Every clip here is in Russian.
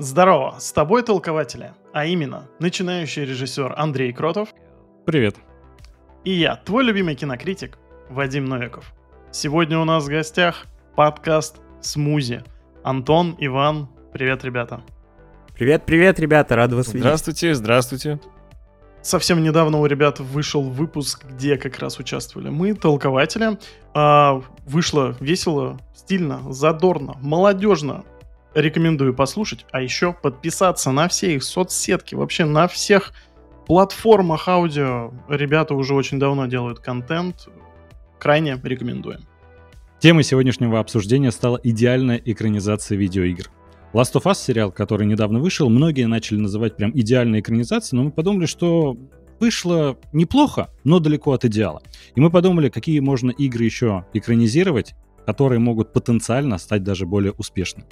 Здорово, с тобой толкователи, а именно начинающий режиссер Андрей Кротов Привет. и я, твой любимый кинокритик Вадим Новиков. Сегодня у нас в гостях подкаст «Смузи». Антон, Иван, привет, ребята. Привет, привет, ребята, рад вас видеть. Здравствуйте, здравствуйте. Совсем недавно у ребят вышел выпуск, где как раз участвовали мы, толкователи. А, вышло весело, стильно, задорно, молодежно. Рекомендую послушать, а еще подписаться на все их соцсетки, вообще на всех платформах аудио. Ребята уже очень давно делают контент. Крайне рекомендуем. Темой сегодняшнего обсуждения стала идеальная экранизация видеоигр. Last of Us сериал, который недавно вышел, многие начали называть прям идеальной экранизацией, но мы подумали, что вышло неплохо, но далеко от идеала. И мы подумали, какие можно игры еще экранизировать, которые могут потенциально стать даже более успешными.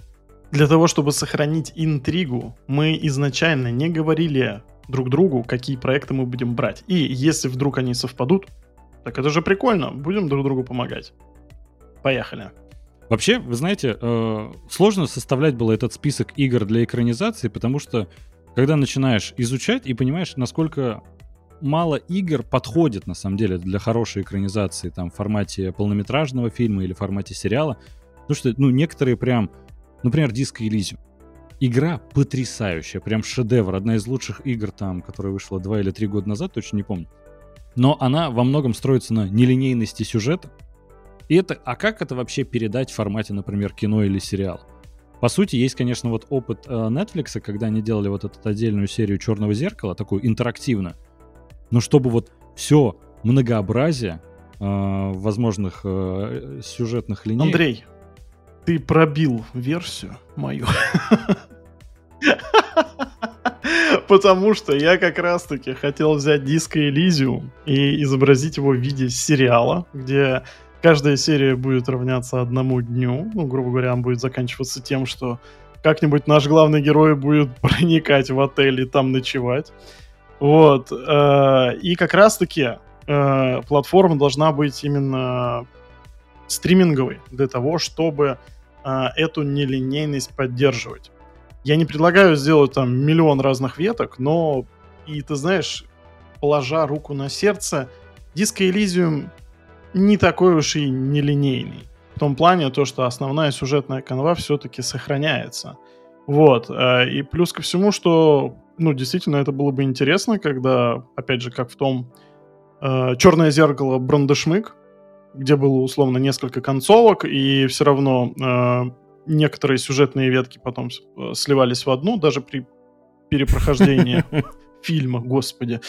Для того, чтобы сохранить интригу, мы изначально не говорили друг другу, какие проекты мы будем брать. И если вдруг они совпадут, так это же прикольно, будем друг другу помогать. Поехали. Вообще, вы знаете, э, сложно составлять было этот список игр для экранизации, потому что когда начинаешь изучать и понимаешь, насколько мало игр подходит на самом деле для хорошей экранизации там в формате полнометражного фильма или в формате сериала, потому что ну некоторые прям Например, Disco Elysium. Игра потрясающая, прям шедевр, одна из лучших игр там, которая вышла два или три года назад, точно не помню. Но она во многом строится на нелинейности сюжета. И это, а как это вообще передать в формате, например, кино или сериала? По сути, есть, конечно, вот опыт э, Netflix, когда они делали вот эту отдельную серию Черного зеркала, такую интерактивную. Но чтобы вот все многообразие э, возможных э, сюжетных линий. Андрей, ты пробил версию мою. Потому что я как раз-таки хотел взять диско Элизиум и изобразить его в виде сериала, где каждая серия будет равняться одному дню. Ну, грубо говоря, он будет заканчиваться тем, что как-нибудь наш главный герой будет проникать в отель и там ночевать. Вот. Э, и как раз-таки э, платформа должна быть именно стриминговой для того, чтобы а, эту нелинейность поддерживать. Я не предлагаю сделать там миллион разных веток, но и ты знаешь, положа руку на сердце, Disco Elysium не такой уж и нелинейный. В том плане то, что основная сюжетная канва все-таки сохраняется. Вот. А, и плюс ко всему, что, ну, действительно, это было бы интересно, когда, опять же, как в том э, «Черное зеркало» Брандешмык, где было условно несколько концовок, и все равно э, некоторые сюжетные ветки потом э, сливались в одну, даже при перепрохождении фильма, господи.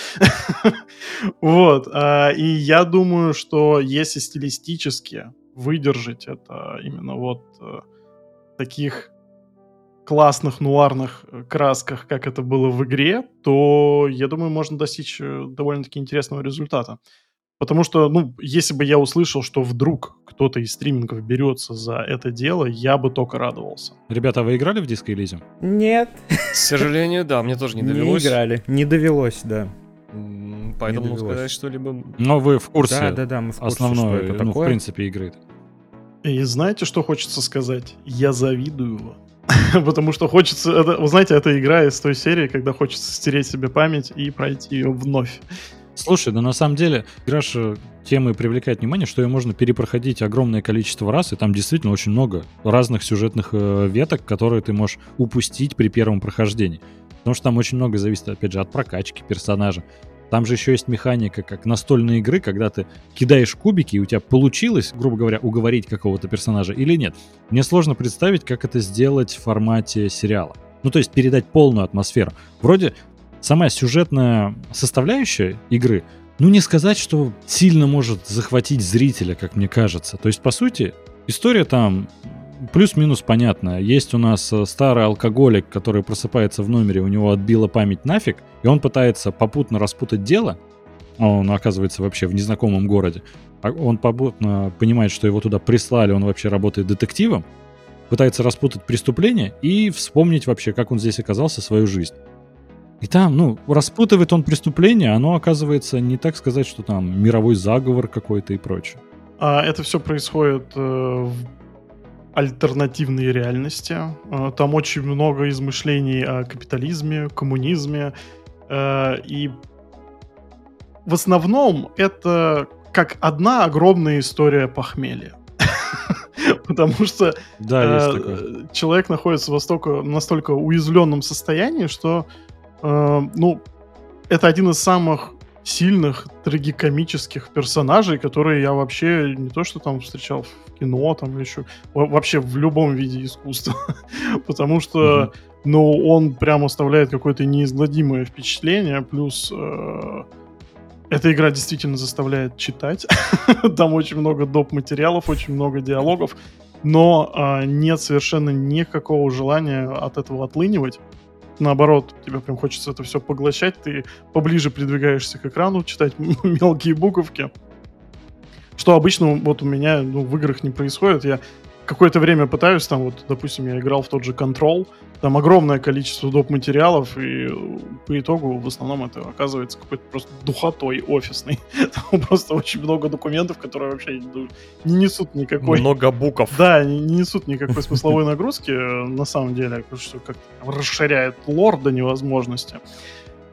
вот. А, и я думаю, что если стилистически выдержать это именно вот э, таких классных нуарных красках, как это было в игре, то, я думаю, можно достичь довольно-таки интересного результата. Потому что, ну, если бы я услышал, что вдруг кто-то из стримингов берется за это дело, я бы только радовался. Ребята, а вы играли в Disco Elysium? Нет. К сожалению, да, мне тоже не довелось. Не играли, не довелось, да. Поэтому сказать что-либо... Но вы в курсе да, да, да, мы в курсе, основной, что это ну, такое. в принципе, игры. И знаете, что хочется сказать? Я завидую вам. Потому что хочется... Это, вы знаете, это игра из той серии, когда хочется стереть себе память и пройти ее вновь. Слушай, да на самом деле игра же темы привлекает внимание, что ее можно перепроходить огромное количество раз, и там действительно очень много разных сюжетных э, веток, которые ты можешь упустить при первом прохождении. Потому что там очень много зависит, опять же, от прокачки персонажа. Там же еще есть механика, как настольные игры, когда ты кидаешь кубики, и у тебя получилось, грубо говоря, уговорить какого-то персонажа или нет. Мне сложно представить, как это сделать в формате сериала. Ну, то есть передать полную атмосферу. Вроде сама сюжетная составляющая игры, ну не сказать, что сильно может захватить зрителя, как мне кажется. То есть, по сути, история там плюс-минус понятная. Есть у нас э, старый алкоголик, который просыпается в номере, у него отбила память нафиг, и он пытается попутно распутать дело, он оказывается вообще в незнакомом городе. А он попутно понимает, что его туда прислали, он вообще работает детективом, пытается распутать преступление и вспомнить вообще, как он здесь оказался, свою жизнь. И там, ну, распутывает он преступление, оно оказывается не так сказать, что там мировой заговор какой-то и прочее. А это все происходит э, в альтернативной реальности. Э, там очень много измышлений о капитализме, коммунизме. Э, и в основном это как одна огромная история похмелья. Потому что э, человек находится в настолько уязвленном состоянии, что э, ну, это один из самых сильных трагикомических персонажей, которые я вообще не то что там встречал в кино, там еще вообще в любом виде искусства, потому что, ну, он прям оставляет какое-то неизгладимое впечатление, плюс э, эта игра действительно заставляет читать, там очень много доп. материалов, очень много диалогов, но э, нет совершенно никакого желания от этого отлынивать наоборот, тебе прям хочется это все поглощать, ты поближе придвигаешься к экрану, читать мелкие буковки. Что обычно вот у меня ну, в играх не происходит. Я какое-то время пытаюсь, там вот, допустим, я играл в тот же Control, там огромное количество доп. материалов, и по итогу в основном это оказывается какой-то просто духотой офисный. Там просто очень много документов, которые вообще не несут никакой... Много букв. Да, не, не несут никакой смысловой нагрузки, на самом деле, что как-то расширяет лор до невозможности.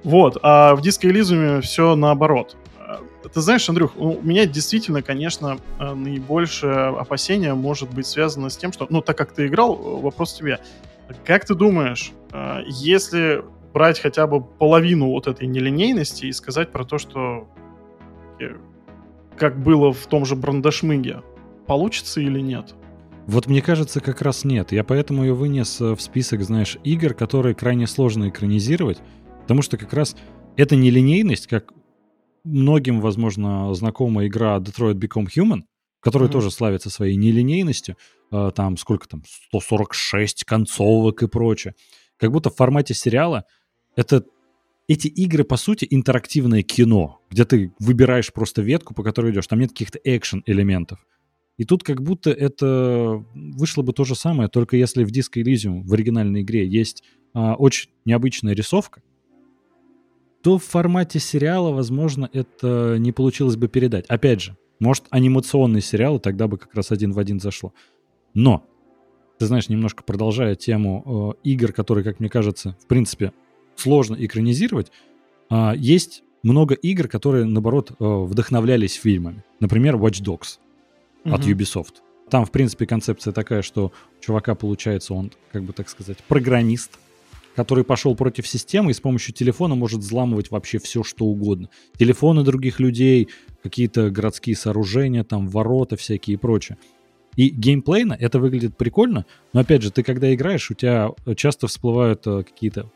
Вот, а в Elysium все наоборот. Ты знаешь, Андрюх, у меня действительно, конечно, э, наибольшее опасение может быть связано с тем, что, ну, так как ты играл, э, вопрос тебе. Как ты думаешь, э, если брать хотя бы половину вот этой нелинейности и сказать про то, что как было в том же Брандашмыге, получится или нет? Вот мне кажется, как раз нет. Я поэтому ее вынес в список, знаешь, игр, которые крайне сложно экранизировать, потому что как раз эта нелинейность, как многим, возможно, знакома игра Detroit Become Human, которая mm-hmm. тоже славится своей нелинейностью. Э, там сколько там, 146 концовок и прочее. Как будто в формате сериала это эти игры, по сути, интерактивное кино, где ты выбираешь просто ветку, по которой идешь. Там нет каких-то экшен-элементов. И тут как будто это вышло бы то же самое, только если в Disco Elysium в оригинальной игре есть а, очень необычная рисовка, то в формате сериала, возможно, это не получилось бы передать. Опять же, может, анимационный сериал, и тогда бы как раз один в один зашло. Но, ты знаешь, немножко продолжая тему э, игр, которые, как мне кажется, в принципе, сложно экранизировать, э, есть много игр, которые, наоборот, э, вдохновлялись фильмами. Например, Watch Dogs mm-hmm. от Ubisoft. Там, в принципе, концепция такая, что у чувака, получается, он, как бы так сказать, программист, который пошел против системы и с помощью телефона может взламывать вообще все, что угодно. Телефоны других людей, какие-то городские сооружения, там ворота всякие и прочее. И геймплейно это выглядит прикольно, но опять же, ты когда играешь, у тебя часто всплывают э, какие-то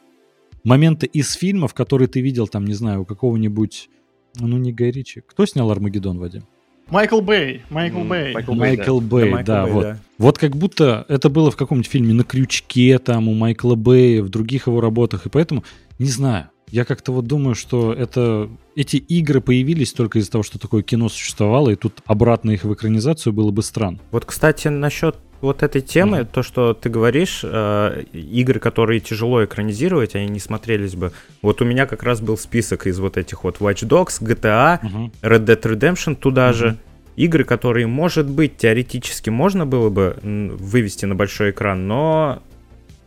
моменты из фильмов, которые ты видел, там, не знаю, у какого-нибудь, ну не Гай Ричи. Кто снял Армагеддон, Вадим? Майкл Бэй, Майкл Бэй. Майкл Бэй, да, вот. Вот как будто это было в каком-нибудь фильме «На крючке», там, у Майкла Бэя, в других его работах, и поэтому, не знаю, я как-то вот думаю, что это эти игры появились только из-за того, что такое кино существовало, и тут обратно их в экранизацию было бы странно. Вот, кстати, насчет вот этой темы, mm-hmm. то, что ты говоришь, э, игры, которые тяжело экранизировать, они не смотрелись бы. Вот у меня как раз был список из вот этих вот Watch Dogs, GTA, mm-hmm. Red Dead Redemption туда mm-hmm. же. Игры, которые, может быть, теоретически можно было бы вывести на большой экран, но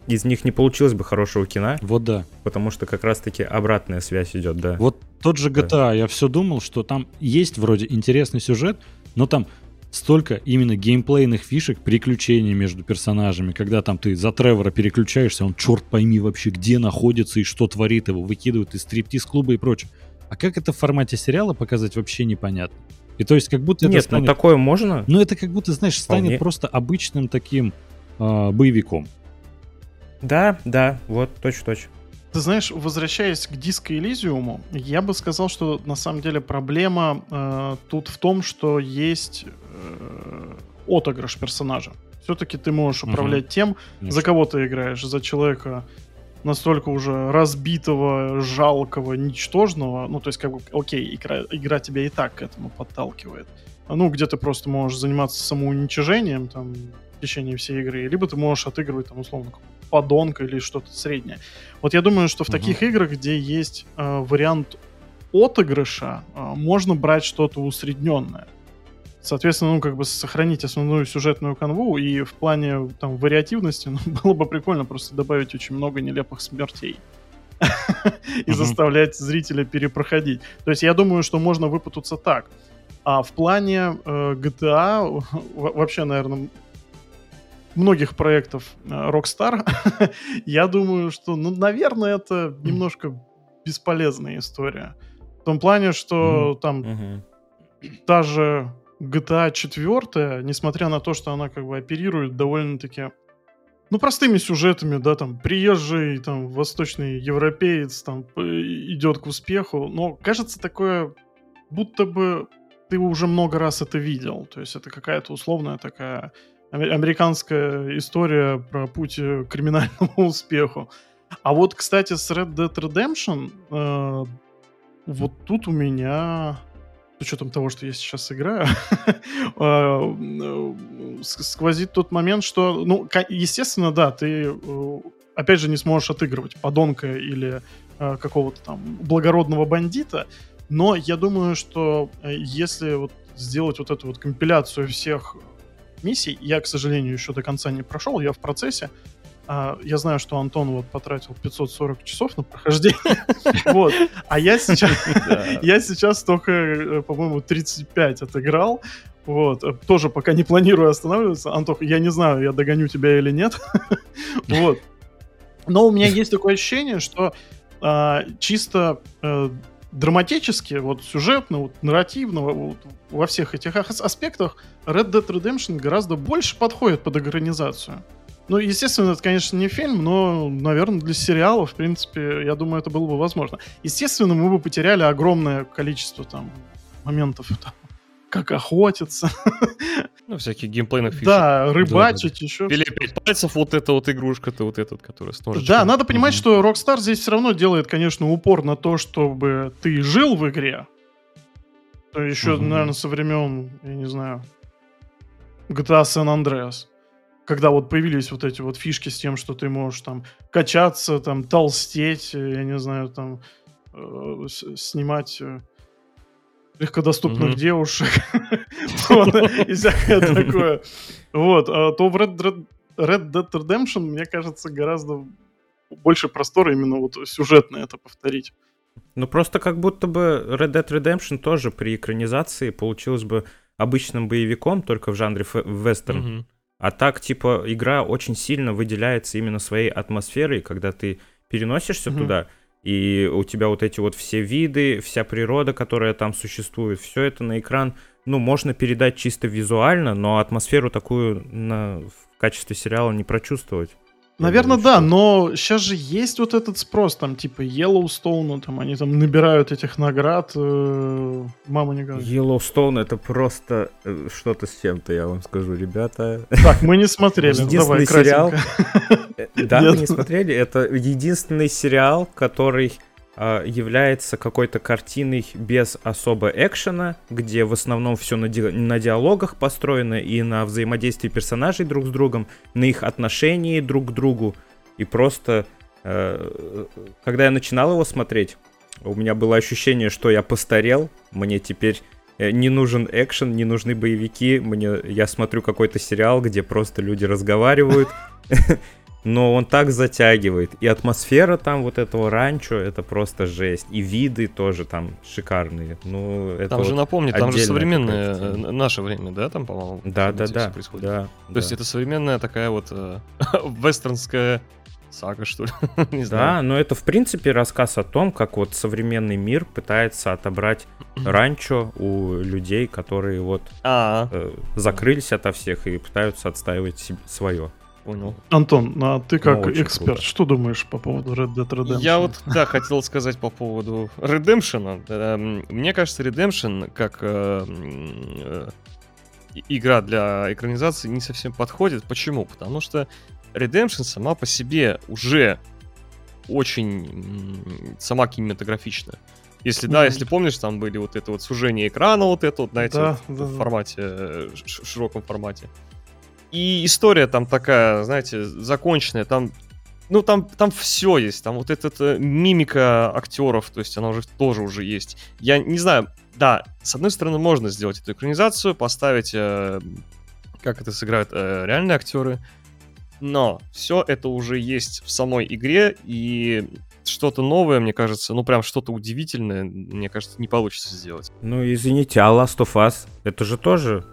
из них не получилось бы хорошего кино. Вот да. Потому что как раз-таки обратная связь идет, да. Вот тот же GTA, да. я все думал, что там есть вроде интересный сюжет, но там столько именно геймплейных фишек, приключений между персонажами, когда там ты за Тревора переключаешься, он черт пойми вообще где находится и что творит, его выкидывают из стриптиз-клуба и прочее. А как это в формате сериала показать, вообще непонятно. И то есть как будто Нет, это станет... ну такое можно. Ну это как будто, знаешь, станет Вполне. просто обычным таким э, боевиком. Да, да, вот, точно-точно. Ты знаешь, возвращаясь к диско Элизиуму, я бы сказал, что на самом деле проблема э, тут в том, что есть э, отыгрыш персонажа. Все-таки ты можешь управлять угу. тем, Конечно. за кого ты играешь, за человека настолько уже разбитого, жалкого, ничтожного. Ну, то есть, как бы, окей, игра, игра тебя и так к этому подталкивает. Ну, где ты просто можешь заниматься самоуничижением там в течение всей игры, либо ты можешь отыгрывать там условно подонка или что-то среднее. Вот я думаю, что в угу. таких играх, где есть э, вариант отыгрыша, э, можно брать что-то усредненное. Соответственно, ну, как бы сохранить основную сюжетную канву, и в плане там вариативности, ну, было бы прикольно просто добавить очень много нелепых смертей. И заставлять зрителя перепроходить. То есть я думаю, что можно выпутаться так. А в плане э, GTA, вообще, наверное, многих проектов э, Rockstar, я думаю, что, ну, наверное, это немножко бесполезная история. В том плане, что там та же GTA 4, несмотря на то, что она как бы оперирует довольно-таки ну, простыми сюжетами, да, там, приезжий, там, восточный европеец, там, идет к успеху, но кажется такое, будто бы ты уже много раз это видел, то есть это какая-то условная такая американская история про путь к криминальному успеху. А вот, кстати, с Red Dead Redemption, э, вот тут у меня с учетом того, что я сейчас играю, а, сквозит тот момент, что, ну, естественно, да, ты, э, опять же, не сможешь отыгрывать подонка или э, какого-то там благородного бандита, но я думаю, что э, если вот сделать вот эту вот компиляцию всех миссий, я, к сожалению, еще до конца не прошел, я в процессе, а, я знаю, что Антон вот потратил 540 часов на прохождение. Вот. А я сейчас, я сейчас только, э, по-моему, 35 отыграл. Вот. Тоже пока не планирую останавливаться. Антох, я не знаю, я догоню тебя или нет. Вот. Но у меня есть такое ощущение, что а, чисто э, драматически, вот сюжетно, вот, нарративно, вот, во всех этих аспектах Red Dead Redemption гораздо больше подходит под экранизацию. Ну, естественно, это, конечно, не фильм, но, наверное, для сериала, в принципе, я думаю, это было бы возможно. Естественно, мы бы потеряли огромное количество там моментов, там, как охотиться. Ну, всяких геймплейных фишек. Да, рыбачить, да, еще. Или пять пальцев, вот эта вот игрушка-то, вот этот, который с ножичком. Да, надо понимать, что Rockstar здесь все равно делает, конечно, упор на то, чтобы ты жил в игре. То еще, наверное, со времен, я не знаю, GTA San Andreas когда вот появились вот эти вот фишки с тем, что ты можешь там качаться, там толстеть, э, я не знаю, там э, снимать э, легкодоступных mm-hmm. девушек и всякое такое. Вот, а то в Red Dead Redemption, мне кажется, гораздо больше простора именно вот сюжетно это повторить. Ну просто как будто бы Red Dead Redemption тоже при экранизации получилось бы обычным боевиком, только в жанре вестерн. А так, типа, игра очень сильно выделяется именно своей атмосферой, когда ты переносишься туда, и у тебя вот эти вот все виды, вся природа, которая там существует, все это на экран, ну, можно передать чисто визуально, но атмосферу такую на, в качестве сериала не прочувствовать. Наверное, да, но сейчас же есть вот этот спрос, там, типа, Yellowstone, там, они там набирают этих наград, э, мама не говорит. Yellowstone это просто э, что-то с чем-то, я вам скажу, ребята. Так, мы не смотрели, Единственный Давай, сериал... Э, да, мы не смотрели, это единственный сериал, который является какой-то картиной без особо экшена, где в основном все на, ди- на диалогах построено и на взаимодействии персонажей друг с другом, на их отношении друг к другу. И просто, э, когда я начинал его смотреть, у меня было ощущение, что я постарел, мне теперь э, не нужен экшен, не нужны боевики, мне я смотрю какой-то сериал, где просто люди разговаривают. но он так затягивает. И атмосфера там вот этого ранчо, это просто жесть. И виды тоже там шикарные. Ну, это там вот же, напомни, там же современное э, наше время, да, там, по-моему? Да, да, да. Происходит. да. То да. есть это современная такая вот э, вестернская сага, что ли? Не знаю. Да, но это, в принципе, рассказ о том, как вот современный мир пытается отобрать ранчо у людей, которые вот а. э, закрылись ото всех и пытаются отстаивать себе свое понял. Антон, ну, а ты как ну, эксперт, круто. что думаешь по поводу Red Dead Redemption? Я вот, да, хотел сказать по поводу Redemption. Эм, мне кажется, Redemption как э, э, игра для экранизации не совсем подходит. Почему? Потому что Redemption сама по себе уже очень сама кинематографичная. Если да, если помнишь, там были вот это вот сужение экрана, вот это вот, знаете, да, вот, да, в формате, э, широком формате. И история там такая, знаете, законченная, там ну, там, там все есть, там вот эта мимика актеров, то есть она уже тоже уже есть. Я не знаю, да, с одной стороны, можно сделать эту экранизацию, поставить, э, как это сыграют э, реальные актеры, но все это уже есть в самой игре, и что-то новое, мне кажется, ну прям что-то удивительное, мне кажется, не получится сделать. Ну извините, а Last of Us, это же тоже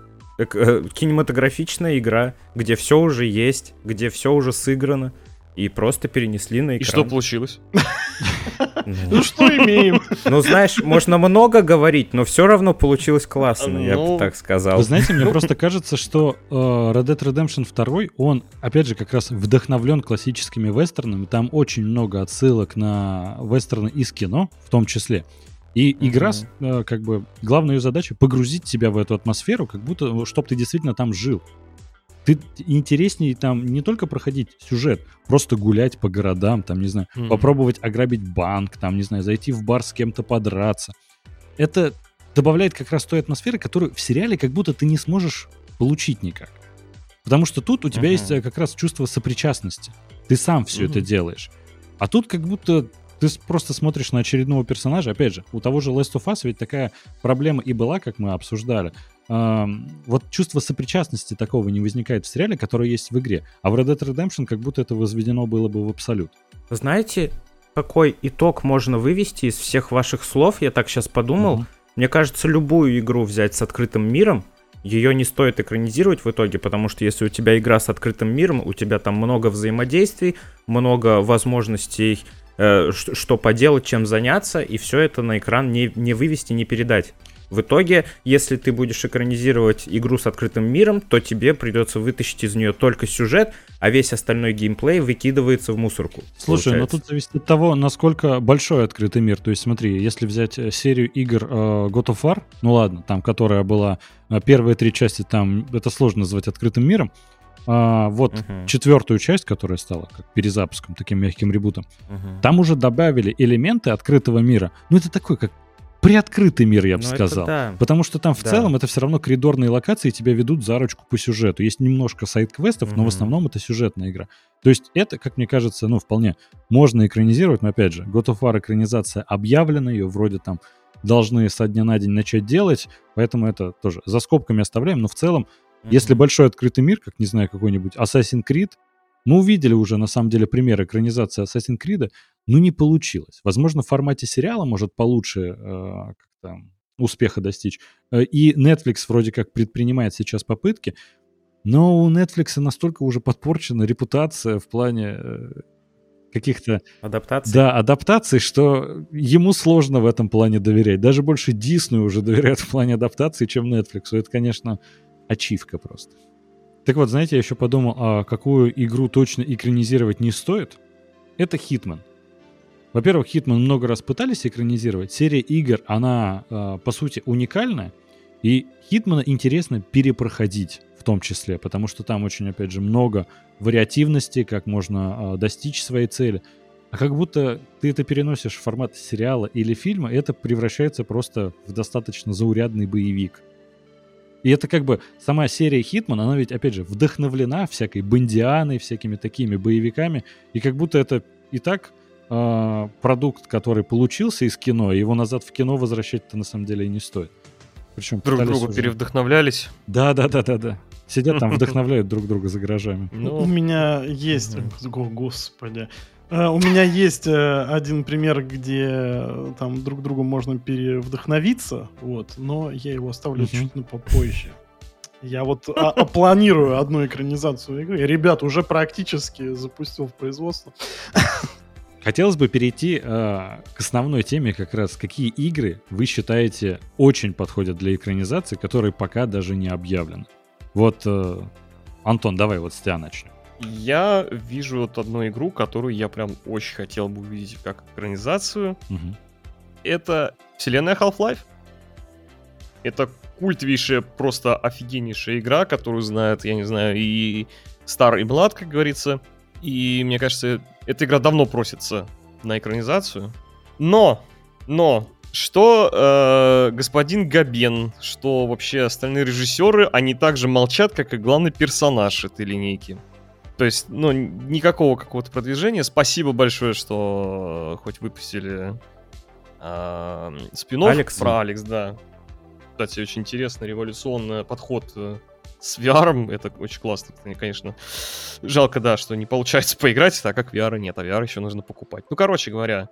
кинематографичная игра, где все уже есть, где все уже сыграно и просто перенесли на экран. И что получилось? Ну что имеем? Ну знаешь, можно много говорить, но все равно получилось классно, я бы ну, так сказал. Вы знаете, мне просто кажется, что э, Red Dead Redemption 2, он, опять же, как раз вдохновлен классическими вестернами, там очень много отсылок на вестерны из кино, в том числе. И игра, э, как бы, главная ее задача погрузить тебя в эту атмосферу, как будто, чтобы ты действительно там жил. Ты интереснее там не только проходить сюжет, просто гулять по городам, там, не знаю, mm-hmm. попробовать ограбить банк, там, не знаю, зайти в бар с кем-то подраться. Это добавляет как раз той атмосферы, которую в сериале как будто ты не сможешь получить никак. Потому что тут у тебя uh-huh. есть э, как раз чувство сопричастности. Ты сам все uh-huh. это делаешь. А тут как будто ты просто смотришь на очередного персонажа. Опять же, у того же Last of Us ведь такая проблема и была, как мы обсуждали вот чувство сопричастности такого не возникает в сериале, которое есть в игре. А в Red Dead Redemption как будто это возведено было бы в абсолют. Знаете, какой итог можно вывести из всех ваших слов? Я так сейчас подумал. Угу. Мне кажется, любую игру взять с открытым миром, ее не стоит экранизировать в итоге, потому что если у тебя игра с открытым миром, у тебя там много взаимодействий, много возможностей, э, что поделать, чем заняться, и все это на экран не, не вывести, не передать. В итоге, если ты будешь экранизировать игру с открытым миром, то тебе придется вытащить из нее только сюжет, а весь остальной геймплей выкидывается в мусорку. Слушай, но ну тут зависит от того, насколько большой открытый мир. То есть смотри, если взять э, серию игр э, God of War, ну ладно, там, которая была э, первые три части, там это сложно назвать открытым миром. А, вот uh-huh. четвертую часть, которая стала как перезапуском, таким мягким ребутом, uh-huh. там уже добавили элементы открытого мира. Ну, это такой, как приоткрытый мир, я бы ну, сказал. Да. Потому что там в да. целом это все равно коридорные локации, тебя ведут за ручку по сюжету. Есть немножко сайт-квестов, mm-hmm. но в основном это сюжетная игра. То есть это, как мне кажется, ну, вполне можно экранизировать, но опять же, God of War экранизация объявлена, ее вроде там должны со дня на день начать делать, поэтому это тоже за скобками оставляем, но в целом, mm-hmm. если большой открытый мир, как, не знаю, какой-нибудь Assassin's Creed, мы увидели уже, на самом деле, пример экранизации Assassin's Creed, ну, не получилось. Возможно, в формате сериала может получше э, как-то успеха достичь. Э, и Netflix вроде как предпринимает сейчас попытки, но у Netflix настолько уже подпорчена репутация в плане э, каких-то... Адаптаций? Да, адаптаций, что ему сложно в этом плане доверять. Даже больше Disney уже доверяют в плане адаптации, чем Netflix. Это, конечно, ачивка просто. Так вот, знаете, я еще подумал, а какую игру точно экранизировать не стоит? Это Hitman. Во-первых, Хитман много раз пытались экранизировать. Серия игр, она, э, по сути, уникальная. И Хитмана интересно перепроходить в том числе, потому что там очень, опять же, много вариативности, как можно э, достичь своей цели. А как будто ты это переносишь в формат сериала или фильма, это превращается просто в достаточно заурядный боевик. И это как бы сама серия Хитман, она ведь, опять же, вдохновлена всякой бандианой, всякими такими боевиками, и как будто это и так э, продукт, который получился из кино, его назад в кино возвращать-то на самом деле и не стоит. Причем друг другу уже... перевдохновлялись. Да, да, да, да, да. Сидят там, вдохновляют друг друга за гаражами. Ну, у меня есть, господи, у меня есть э, один пример, где э, там друг другу можно перевдохновиться, вот, но я его оставлю чуть на попозже. Я вот а, а, планирую одну экранизацию игры. Ребят, уже практически запустил в производство. Хотелось бы перейти э, к основной теме как раз. Какие игры вы считаете очень подходят для экранизации, которые пока даже не объявлены? Вот, э, Антон, давай вот с тебя начнем. Я вижу вот одну игру, которую я прям очень хотел бы увидеть как экранизацию. Угу. Это вселенная Half-Life. Это культовейшая, просто офигеннейшая игра, которую знает, я не знаю, и стар, и млад, как говорится. И мне кажется, эта игра давно просится на экранизацию. Но, но, что э, господин Габен, что вообще остальные режиссеры, они также молчат, как и главный персонаж этой линейки. То есть, ну, никакого какого-то продвижения. Спасибо большое, что хоть выпустили а, спин Алекс. про Алекс, да. Кстати, очень интересный революционный подход э, с VR. Это очень классно, конечно. Жалко, да, что не получается поиграть, так как VR нет, а VR еще нужно покупать. Ну, короче говоря,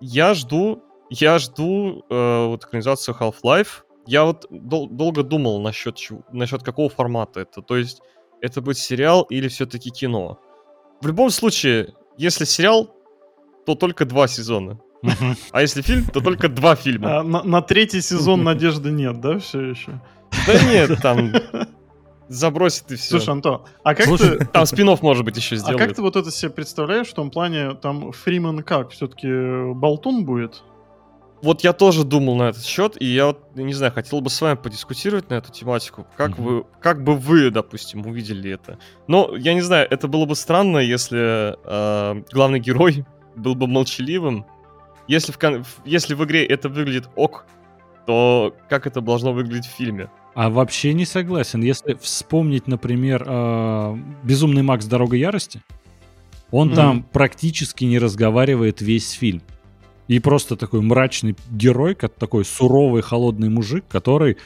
я жду, я жду э, вот экранизацию Half-Life. Я вот дол- долго думал насчет, насчет какого формата это. То есть, это будет сериал или все-таки кино. В любом случае, если сериал, то только два сезона. А если фильм, то только два фильма. А, на, на третий сезон надежды нет, да, все еще? Да нет, там забросит и все. Слушай, Антон, а как Слушай, ты... Там спин может быть, еще сделают. А как ты вот это себе представляешь, в том плане, там Фриман как, все-таки болтун будет? Вот я тоже думал на этот счет, и я вот, не знаю, хотел бы с вами подискутировать на эту тематику. Как mm-hmm. вы, как бы вы, допустим, увидели это? Но я не знаю, это было бы странно, если э, главный герой был бы молчаливым. Если в, если в игре это выглядит ок, то как это должно выглядеть в фильме? А вообще не согласен. Если вспомнить, например, э, «Безумный Макс. Дорога ярости», он mm-hmm. там практически не разговаривает весь фильм. И просто такой мрачный герой, как такой суровый, холодный мужик, который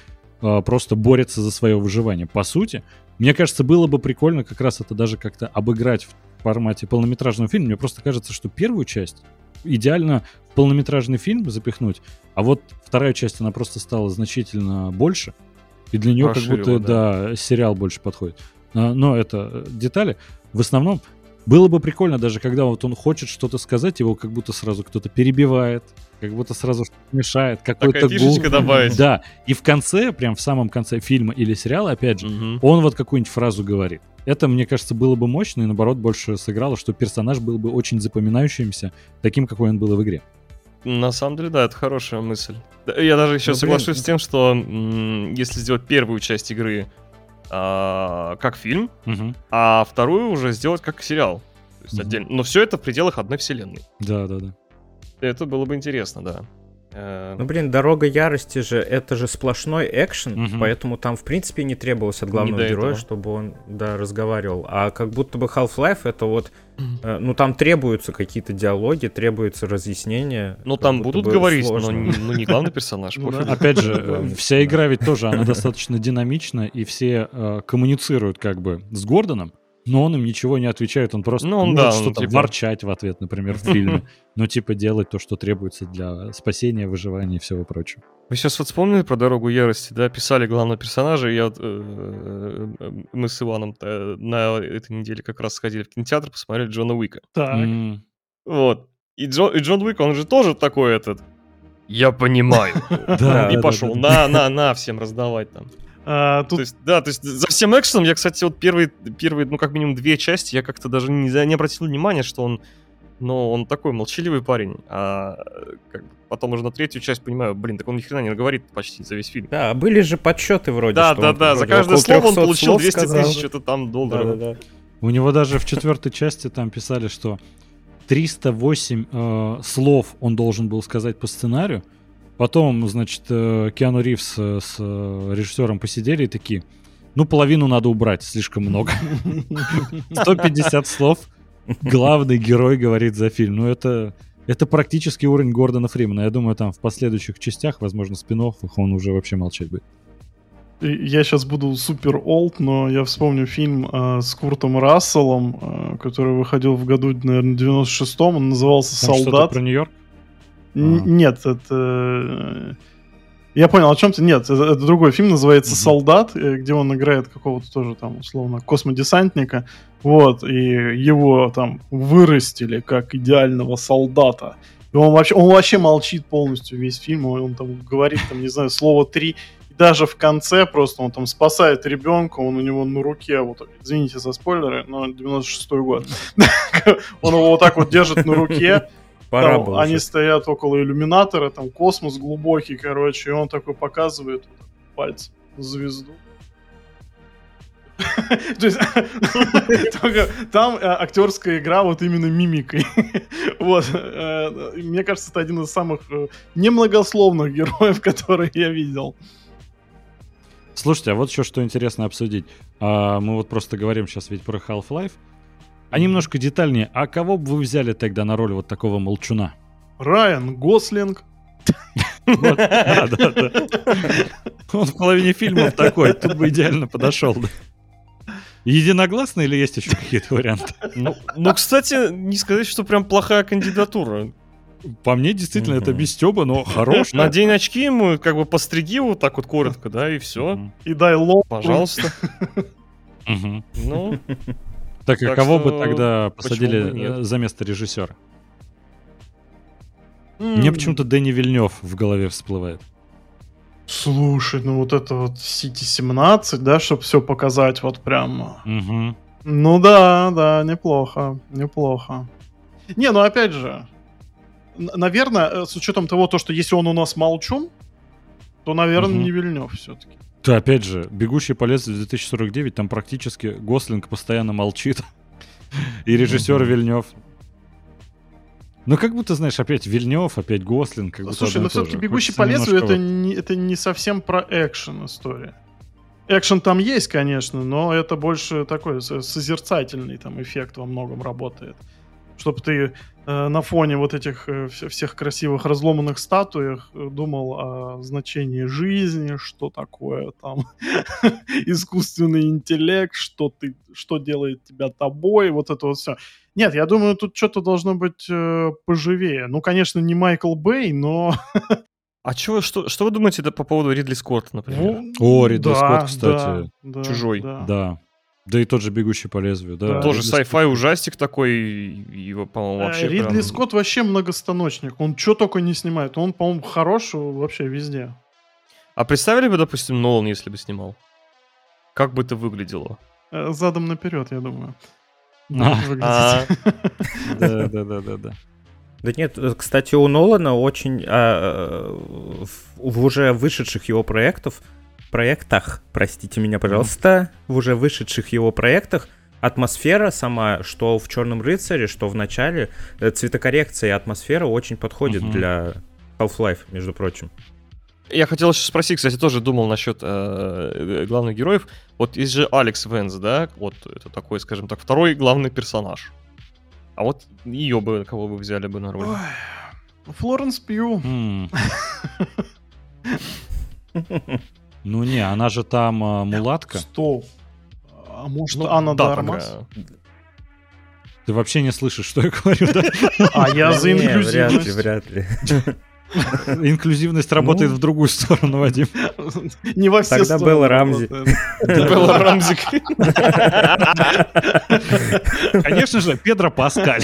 э, просто борется за свое выживание. По сути, мне кажется, было бы прикольно как раз это даже как-то обыграть в формате полнометражного фильма. Мне просто кажется, что первую часть идеально в полнометражный фильм запихнуть, а вот вторая часть, она просто стала значительно больше. И для нее как будто, да. да, сериал больше подходит. А, но это э, детали. В основном было бы прикольно даже, когда вот он хочет что-то сказать, его как будто сразу кто-то перебивает, как будто сразу мешает, какой-то гул. добавить. Да, и в конце, прям в самом конце фильма или сериала, опять же, угу. он вот какую-нибудь фразу говорит. Это, мне кажется, было бы мощно и, наоборот, больше сыграло, что персонаж был бы очень запоминающимся, таким, какой он был в игре. На самом деле, да, это хорошая мысль. Я даже еще ну, соглашусь блин. с тем, что если сделать первую часть игры а, как фильм, угу. а вторую уже сделать как сериал. То есть угу. отдельно. Но все это в пределах одной вселенной. Да, да, да. Это было бы интересно, да. Э, ну, блин, «Дорога ярости» же, это же сплошной экшен, угу. поэтому там, в принципе, не требовалось от главного героя, этого. чтобы он, да, разговаривал. А как будто бы Half-Life это вот, э, ну, там требуются какие-то диалоги, требуются разъяснения. Ну, там будут говорить, сложно. но ну, не главный персонаж. Ну Опять же, э, вся игра ведь тоже, она достаточно динамична, и все коммуницируют как бы с Гордоном, но он им ничего не отвечает, он просто ну, он, может да, что-то типа... ворчать в ответ, например, в фильме. Но типа делать то, что требуется для спасения, выживания и всего прочего. Вы сейчас вот вспомнили про «Дорогу ярости», да? Писали главного персонажа, и я э, э, мы с Иваном на этой неделе как раз сходили в кинотеатр, посмотрели Джона Уика. Так. Вот. И, Джо, и Джон Уик, он же тоже такой этот... Я понимаю. Да. И пошел на, на, на всем раздавать там. А, тут... То есть, да, то есть за всем экшеном я, кстати, вот первые, первые, ну, как минимум две части, я как-то даже не, не обратил внимания, что он, ну, он такой молчаливый парень. А как, потом уже на третью часть понимаю, блин, так он ни хрена не говорит почти за весь фильм. Да, были же подсчеты вроде, Да, да, да, за каждое слово он получил 200 тысяч что-то там долларов. Да, да, да. У него даже в четвертой части там писали, что 308 э, слов он должен был сказать по сценарию, Потом, значит, э, Киану Ривз э, с э, режиссером посидели и такие, ну, половину надо убрать, слишком много. 150 слов главный герой говорит за фильм. Ну, это, это практически уровень Гордона Фримена. Я думаю, там в последующих частях, возможно, спин он уже вообще молчать будет. Я сейчас буду супер олд, но я вспомню фильм э, с Куртом Расселом, э, который выходил в году, наверное, 96-м. Он назывался Там «Солдат». про Нью-Йорк? Нет, это... Э, я понял, о чем ты. Нет, это, это другой фильм, называется «Солдат», э, где он играет какого-то тоже там, условно, космодесантника. Вот, и его там вырастили как идеального солдата. И он вообще, он вообще молчит полностью весь фильм, он там говорит, там, не знаю, слово три. И даже в конце просто он там спасает ребенка, он у него на руке, вот, извините за спойлеры, но 96-й год. Он его вот так вот держит на руке, Пора там, было они уже. стоят около иллюминатора, там космос глубокий, короче, и он такой показывает пальцем звезду. То есть там э, актерская игра вот именно мимикой. Вот. Э, мне кажется, это один из самых э, немногословных героев, которые я видел. Слушайте, а вот еще что интересно обсудить. А, мы вот просто говорим сейчас ведь про Half-Life. А немножко детальнее, а кого бы вы взяли тогда на роль вот такого молчуна? Райан Гослинг. Да, да, да. Он в половине фильмов такой, тут бы идеально подошел. Единогласно или есть еще какие-то варианты? Ну, ну, кстати, не сказать, что прям плохая кандидатура. По мне, действительно, это без Стеба, но хорош. Надень очки ему, как бы постриги вот так вот коротко, да, и все. И дай лоб. Пожалуйста. Ну. Так, а кого бы тогда посадили за место режиссера? Мне почему-то Дэнни Вильнев в голове всплывает. Слушай, ну вот это вот City 17, да, чтобы все показать вот прям. Угу. Ну да, да, неплохо, неплохо. Не, ну опять же, наверное, э, с учетом того, то, что если он у нас молчун, то, наверное, угу. не Вильнев все-таки. Да, опять же, «Бегущий по лесу» 2049, там практически Гослинг постоянно молчит. И режиссер Вильнев. Ну, как будто, знаешь, опять Вильнев, опять Гослинг. Как Слушай, но все-таки «Бегущий по лесу» это не, это не совсем про экшен история. Экшен там есть, конечно, но это больше такой созерцательный там эффект во многом работает. Чтобы ты э, на фоне вот этих э, всех красивых разломанных статуях э, думал о значении жизни, что такое там искусственный интеллект, что ты, что делает тебя тобой, вот это вот все. Нет, я думаю, тут что-то должно быть э, поживее. Ну, конечно, не Майкл Бэй, но... А чё, что, что вы думаете по поводу Ридли Скотта, например? Ну, О, Ридли да, Скотт, кстати. Да, Чужой. Да. да. Да и тот же «Бегущий по лезвию», да. да. Тоже sci-fi ужастик такой, его, по-моему, вообще Ридли прям... Скотт вообще многостаночник, он что только не снимает, он, по-моему, хорош вообще везде. А представили бы, допустим, Нолан, если бы снимал? Как бы это выглядело? Э, задом наперед, я думаю. А. Да, да, да, да, да. Да нет, э, кстати, у Нолана очень а, в уже вышедших его проектов, проектах, простите меня, пожалуйста, в уже вышедших его проектах атмосфера сама, что в Черном рыцаре, что в начале, э, цветокоррекция и атмосфера очень подходит угу. для Half-Life, между прочим. Я хотел еще спросить, кстати, тоже думал насчет э, главных героев. Вот есть же Алекс Венс, да? Вот это такой, скажем так, второй главный персонаж. А вот ее бы, кого бы взяли бы на роль? Ой, Флоренс Пью. Ну не, она же там а, мулатка. Стоп. А может, ну, Анна да, Дармас? Ты вообще не слышишь, что я говорю, да? А я за инклюзивность. Вряд ли, вряд ли. Инклюзивность работает ну, в другую сторону, Вадим. Не во все Тогда был Рамзи. Был Рамзик. Конечно же, Педро Паскаль.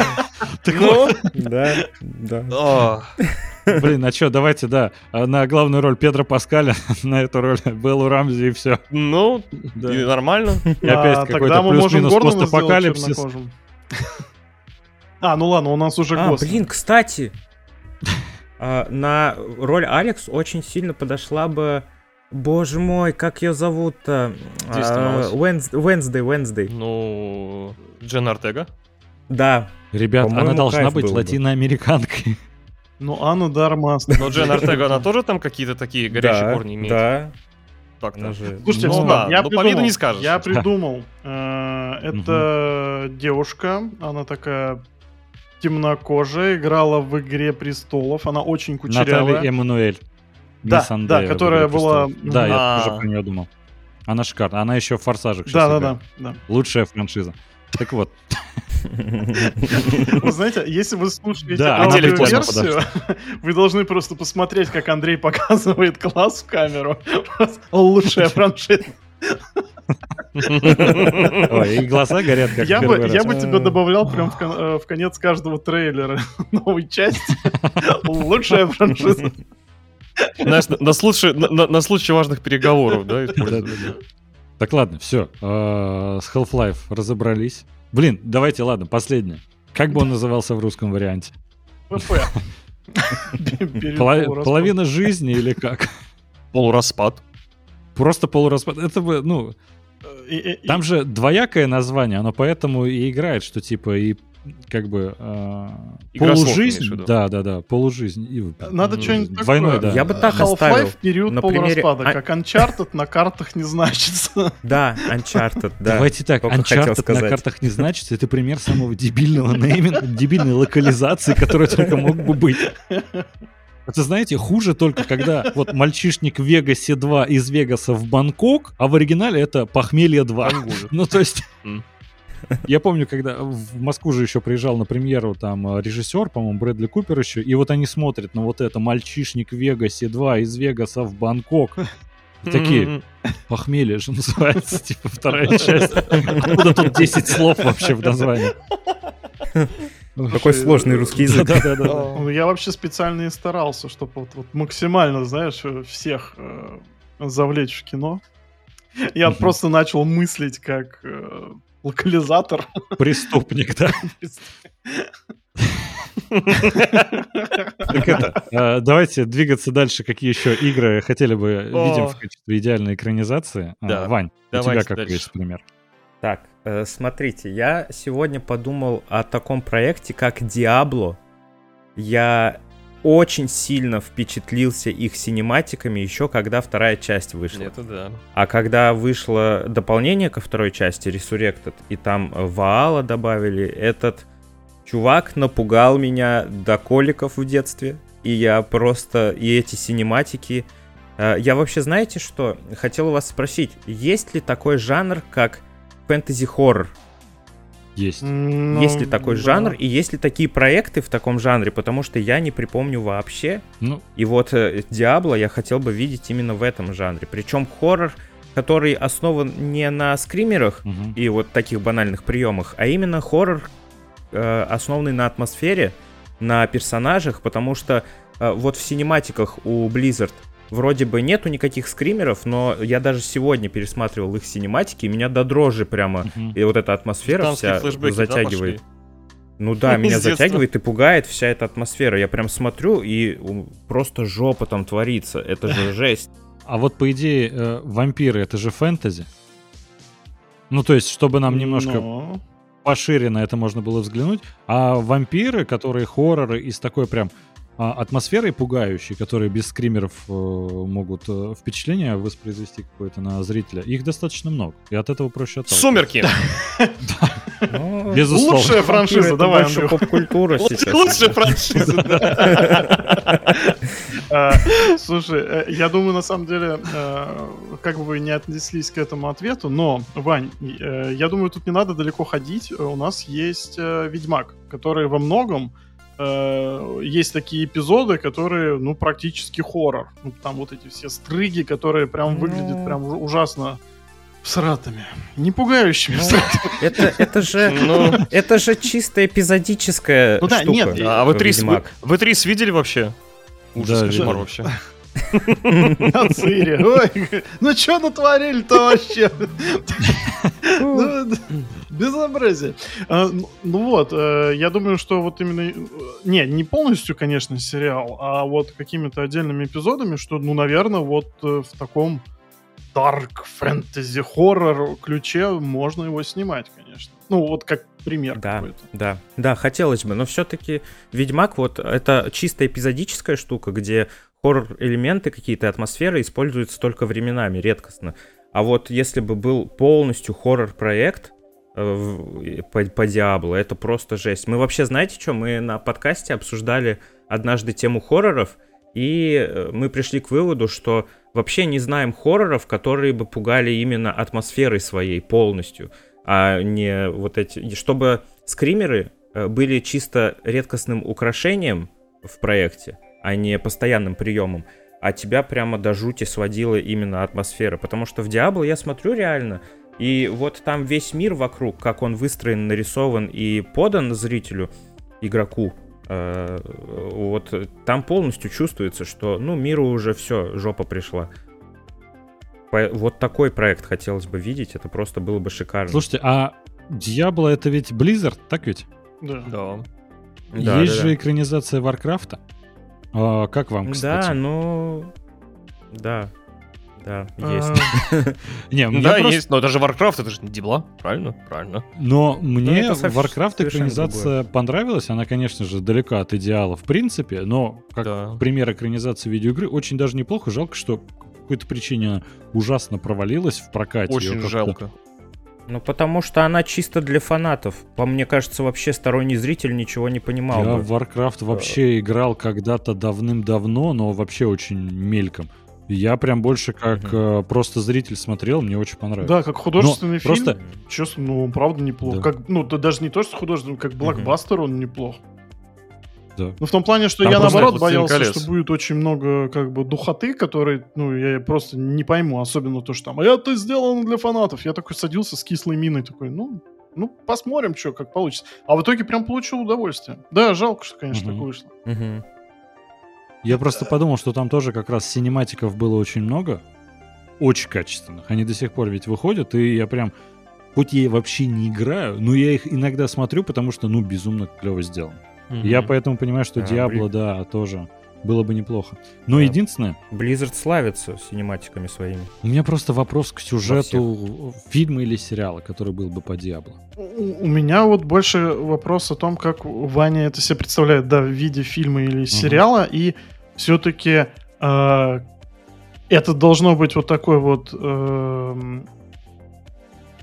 Ну, да, да. Блин, а что, давайте, да, на главную роль Педро Паскаля, на эту роль Беллу Рамзи и все. Ну, нормально. И опять какой-то плюс-минус постапокалипсис. А, ну ладно, у нас уже а, блин, кстати, а, на роль Алекс очень сильно подошла бы... Боже мой, как ее зовут-то? А, Wednesday, Wednesday. Ну, Джен Артега? Да. Ребят, она должна быть латиноамериканкой. Ну, Анна Дармас. Но Джен Артега, она тоже там какие-то такие горячие корни имеет? Да, так-то. Слушайте, ну, да, я ну, придумал, по виду не скажешь. Я придумал. Э, это девушка, она такая темнокожая, играла в «Игре престолов», она очень кучерявая. Наталья Эммануэль. Да, да, которая была... Да, я тоже про нее думал. Она шикарная. Она еще в «Форсажах» да, да, да. Лучшая франшиза. Так вот. Вы знаете, если вы слушаете да, аудиоверсию, вы должны просто посмотреть, как Андрей показывает класс в камеру. Лучшая франшиза. Ой, и глаза горят, как Я бы, я бы тебя добавлял прям в, э, в конец каждого трейлера новой части. Лучшая франшиза. Знаешь, на, случай, на, на случай важных переговоров, да? Так, ладно, все. Э, с Half-Life разобрались. Блин, давайте, ладно, последнее. Как бы он назывался в русском варианте? Половина жизни или как? Полураспад. Просто полураспад. Это бы, ну, там же двоякое название, оно поэтому и играет, что типа и как бы э, полужизнь, да, да, да, полужизнь. И, Надо ну, что-нибудь двойное, такое. да. Я бы так Half-Life оставил. период на полураспада, примере... как Uncharted на картах не значится. Да, Uncharted, да. Давайте так, Uncharted на картах не значится, это пример самого дебильного нейминга, дебильной локализации, которая только мог бы быть. Это, знаете, хуже только, когда вот мальчишник в Вегасе 2 из Вегаса в Бангкок, а в оригинале это Похмелье 2. Ну, то есть... Я помню, когда в Москву же еще приезжал на премьеру там э, режиссер, по-моему, Брэдли Купер еще, и вот они смотрят на вот это «Мальчишник в Вегасе 2» из Вегаса в Бангкок. И такие, похмелье же называется, типа вторая часть. Откуда тут 10 слов вообще в названии? Какой сложный русский язык. Да, да, да. Я вообще специально и старался, чтобы вот, вот максимально, знаешь, всех э, завлечь в кино. Я просто начал мыслить как э, локализатор. Преступник, да? Так это, э, давайте двигаться дальше. Какие еще игры хотели бы видим в качестве идеальной экранизации? А. Вань, у тебя какой есть пример? Так, э, смотрите, я сегодня подумал о таком проекте, как Diablo. Я очень сильно впечатлился их синематиками еще когда вторая часть вышла. Это да. А когда вышло дополнение ко второй части, Resurrected, и там Ваала добавили, этот чувак напугал меня до коликов в детстве. И я просто... И эти синематики... Э, я вообще, знаете что? Хотел у вас спросить, есть ли такой жанр, как фэнтези-хоррор? Есть. Ну, есть ли такой да. жанр и есть ли такие проекты в таком жанре, потому что я не припомню вообще. Ну. И вот Диабло я хотел бы видеть именно в этом жанре. Причем хоррор, который основан не на скримерах угу. и вот таких банальных приемах, а именно хоррор, э, основанный на атмосфере, на персонажах, потому что э, вот в синематиках у Blizzard вроде бы нету никаких скримеров, но я даже сегодня пересматривал их синематики, и меня до дрожи прямо, угу. и вот эта атмосфера Танские вся затягивает. Да, ну да, меня затягивает и пугает вся эта атмосфера. Я прям смотрю, и просто жопа там творится. Это же жесть. А вот по идее, э, вампиры это же фэнтези. Ну, то есть, чтобы нам немножко Но... пошире на это можно было взглянуть. А вампиры, которые хорроры из такой прям атмосферой пугающей, которые без скримеров э, могут э, впечатление воспроизвести какое-то на зрителя, их достаточно много. И от этого проще отталкиваться. Сумерки! Ну, Безусловно. Лучшая франшиза, давай, Больше поп-культура сейчас. Лучшая франшиза, а, Слушай, э, я думаю, на самом деле, как бы вы не отнеслись к этому ответу, но, Вань, я думаю, тут не надо далеко ходить. У нас есть Ведьмак, который во многом э, есть такие эпизоды, которые, ну, практически хоррор. Ну, там вот эти все стрыги, которые прям ну... выглядят прям ужасно всратыми. Не пугающими ну, Это, это же ну... это же чисто эпизодическая ну, да, штука. Нет, а вы три, вы, вы видели вообще? Ужас, да, кошмар вообще. На цире. Ой, ну что натворили-то вообще? Ну, безобразие. А, ну, ну вот, э, я думаю, что вот именно... Э, не, не полностью, конечно, сериал, а вот какими-то отдельными эпизодами, что, ну, наверное, вот э, в таком dark fantasy хоррор ключе можно его снимать, конечно. Ну, вот как пример да, какой-то. Да, да, хотелось бы, но все-таки Ведьмак вот это чисто эпизодическая штука, где хоррор-элементы, какие-то атмосферы используются только временами, редкостно. А вот если бы был полностью хоррор-проект э, по, по Диабло, это просто жесть. Мы вообще, знаете что, мы на подкасте обсуждали однажды тему хорроров, и э, мы пришли к выводу, что вообще не знаем хорроров, которые бы пугали именно атмосферой своей полностью, а не вот эти... Чтобы скримеры э, были чисто редкостным украшением в проекте, а не постоянным приемом. А тебя прямо до жути сводила именно атмосфера. Потому что в Диабло я смотрю реально, и вот там весь мир вокруг, как он выстроен, нарисован и подан зрителю, игроку, э, вот там полностью чувствуется, что, ну, миру уже все, жопа пришла. Вот такой проект хотелось бы видеть, это просто было бы шикарно. Слушайте, а Диабло это ведь Blizzard, так ведь? Да. да. Есть да, же да. экранизация Варкрафта. А, как вам, кстати? Да, ну... Да. Да, а. есть. Не, ну да, есть, но даже Warcraft, это же не дебла, правильно? Правильно. Но мне Warcraft экранизация понравилась, она, конечно же, далека от идеала в принципе, но как пример экранизации видеоигры очень даже неплохо. Жалко, что по какой-то причине ужасно провалилась в прокате. Очень жалко. Ну, потому что она чисто для фанатов. По мне кажется, вообще сторонний зритель ничего не понимал. Я бы. в Warcraft вообще играл когда-то давным-давно, но вообще очень мельком. Я прям больше как угу. э, просто зритель смотрел, мне очень понравилось. Да, как художественный Но фильм. Просто... Честно, ну, он правда неплох. Да. Как, ну, да, даже не то, что художественный, как блокбастер угу. он неплох. Да. Ну, в том плане, что Там я наоборот боялся, колец. что будет очень много как бы духоты, которые, ну, я просто не пойму, особенно то, что там, а это сделано для фанатов. Я такой садился с кислой миной, такой, ну, ну, посмотрим, что, как получится. А в итоге прям получил удовольствие. Да, жалко, что, конечно, угу. так вышло. Угу. Я просто подумал, что там тоже как раз синематиков было очень много, очень качественных. Они до сих пор ведь выходят, и я прям, хоть я вообще не играю, но я их иногда смотрю, потому что, ну, безумно клево сделано. Mm-hmm. Я поэтому понимаю, что а, Diablo, да, тоже было бы неплохо. Но да. единственное... Blizzard славится синематиками своими. У меня просто вопрос к сюжету фильма или сериала, который был бы по Diablo. У меня вот больше вопрос о том, как Ваня это себе представляет, да, в виде фильма или сериала, угу. и все-таки э, это должно быть вот такой вот э,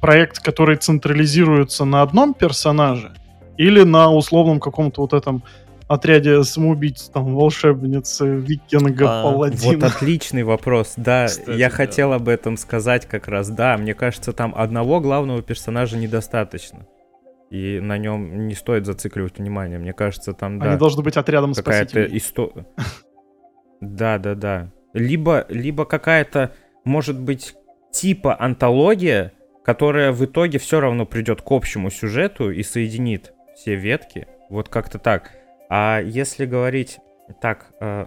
проект, который централизируется на одном персонаже или на условном каком-то вот этом отряде самоубийц, там, волшебницы, викинга, а, паладина. Вот отличный вопрос, да, Кстати, я да. хотел об этом сказать как раз, да, мне кажется, там одного главного персонажа недостаточно. И на нем не стоит зацикливать внимание. Мне кажется, там, да. Они должны быть отрядом какая-то история. Да, да, да. Либо, либо какая-то, может быть, типа антология, которая в итоге все равно придет к общему сюжету и соединит все ветки. Вот как-то так. А если говорить... Так, э,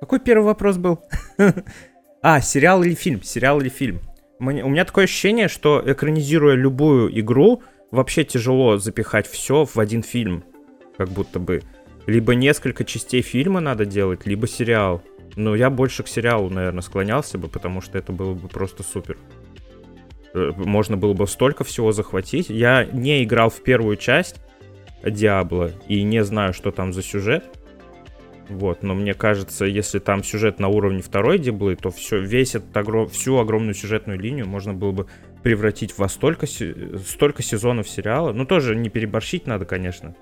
какой первый вопрос был? а, сериал или фильм? Сериал или фильм? У меня такое ощущение, что экранизируя любую игру, вообще тяжело запихать все в один фильм. Как будто бы. Либо несколько частей фильма надо делать, либо сериал. Но я больше к сериалу, наверное, склонялся бы, потому что это было бы просто супер. Э, можно было бы столько всего захватить. Я не играл в первую часть Диабло и не знаю, что там за сюжет. Вот, но мне кажется, если там сюжет на уровне второй Диаблы, то все, весь этот огром, всю огромную сюжетную линию можно было бы превратить во столько, столько сезонов сериала. Ну, тоже не переборщить надо, конечно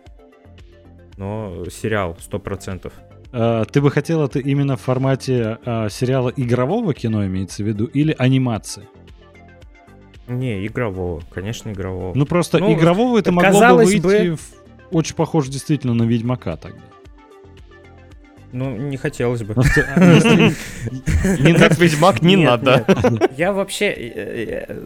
но сериал 100%. А, ты бы хотел это именно в формате а, сериала игрового кино имеется в виду или анимации? Не, игрового, конечно, игрового. Ну просто ну, игрового это могло бы выйти бы... В... очень похож действительно на Ведьмака тогда. Ну, не хотелось бы. Как Ведьмак не надо. Я вообще э, э,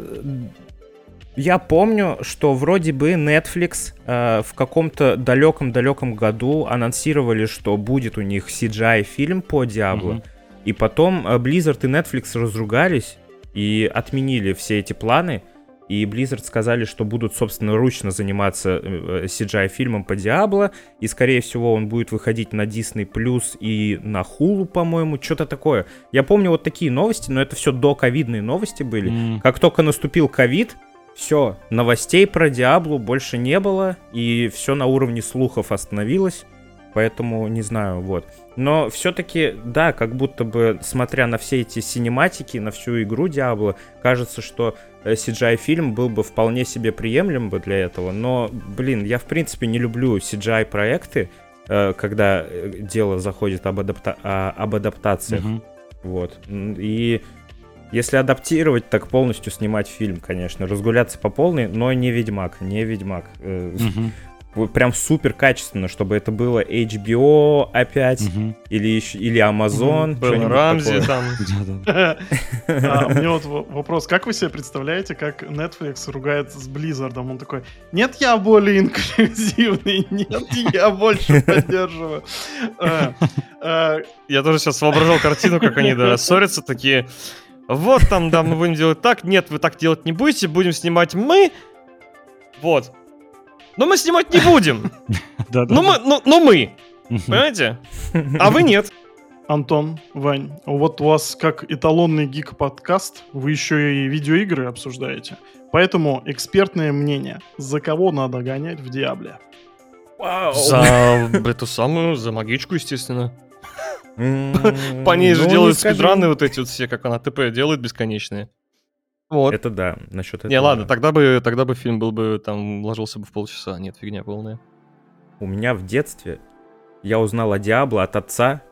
я помню, что вроде бы Netflix э, в каком-то далеком-далеком году анонсировали, что будет у них CGI-фильм по Диабло. Mm-hmm. И потом э, Blizzard и Netflix разругались и отменили все эти планы. И Blizzard сказали, что будут, собственно, ручно заниматься э, CGI-фильмом по Диабло. И, скорее всего, он будет выходить на Disney Plus и на Hulu, по-моему, что-то такое. Я помню вот такие новости, но это все до ковидные новости были. Mm. Как только наступил ковид, все, новостей про Диаблу больше не было, и все на уровне слухов остановилось, поэтому не знаю, вот. Но все-таки, да, как будто бы, смотря на все эти синематики, на всю игру Диабло, кажется, что CGI-фильм э, был бы вполне себе приемлем бы для этого, но, блин, я в принципе не люблю CGI-проекты, э, когда э, дело заходит об, адапта- а, об адаптациях, угу. вот, и если адаптировать, так полностью снимать фильм, конечно. Разгуляться по полной, но не Ведьмак, не Ведьмак. Угу. Прям супер качественно, чтобы это было HBO опять, угу. или, еще, или Amazon. Угу. Был Рамзи там. А, у меня вот вопрос. Как вы себе представляете, как Netflix ругается с Blizzard? Он такой, нет, я более инклюзивный, нет, я больше поддерживаю. А, я тоже сейчас воображал картину, как они да, ссорятся, такие вот там, да, мы будем делать так. Нет, вы так делать не будете. Будем снимать мы. Вот. Но мы снимать не будем. Ну мы, ну, ну мы. Понимаете? А вы нет. Антон, Вань, вот у вас как эталонный гик-подкаст, вы еще и видеоигры обсуждаете. Поэтому экспертное мнение, за кого надо гонять в Диабле? За эту самую, за магичку, естественно. По ней же ну, делают спидраны вот эти вот все, как она ТП делает бесконечные. Вот. Это да, насчет этого. Не, ладно, тогда бы, тогда бы фильм был бы, там, ложился бы в полчаса. Нет, фигня полная. У меня в детстве я узнал о Диабло от отца.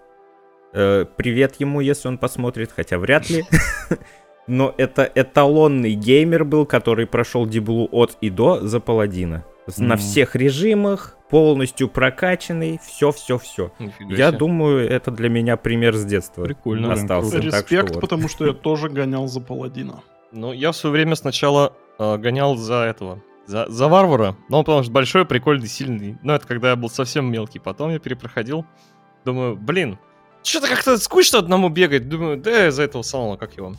Э, привет ему, если он посмотрит, хотя вряд ли. Но это эталонный геймер был, который прошел Диблу от и до за паладина. На всех режимах, полностью прокачанный, все-все-все. Я думаю, это для меня пример с детства. Прикольно. Остался. Респект, что потому что я тоже гонял за паладина. Ну, я в свое время сначала э, гонял за этого, за, за варвара. Но он, потому что большой, прикольный, сильный. Но это когда я был совсем мелкий. Потом я перепроходил. Думаю, блин, что-то как-то скучно одному бегать. Думаю, да, за этого самого, как его,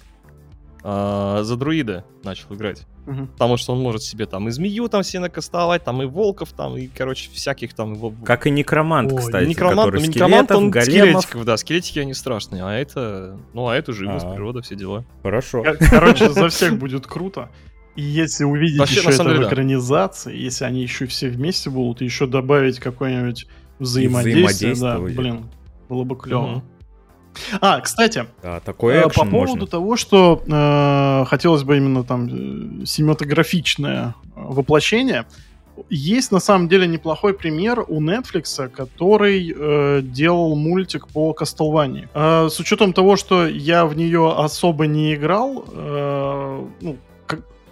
а, за друида начал играть. Угу. Потому что он может себе там и змею там все накастовать, там и волков, там, и, короче, всяких там... Его... Как и некромант, Ой, кстати. Некромант, ну, некромант он големов. скелетиков, да, скелетики они страшные, а это... Ну, а это живость, А-а-а. природа, все дела. Хорошо. Короче, за всех будет круто. И если увидеть Вообще, еще это деле, в экранизации, да. если они еще все вместе будут, еще добавить какое-нибудь взаимодействие, да, блин, было бы клево. Угу. А, кстати, да, такой э, по поводу можно. того, что э, хотелось бы именно там э, синематографичное воплощение, есть на самом деле неплохой пример у Netflix, который э, делал мультик по Castlevania. Э, с учетом того, что я в нее особо не играл, э, ну,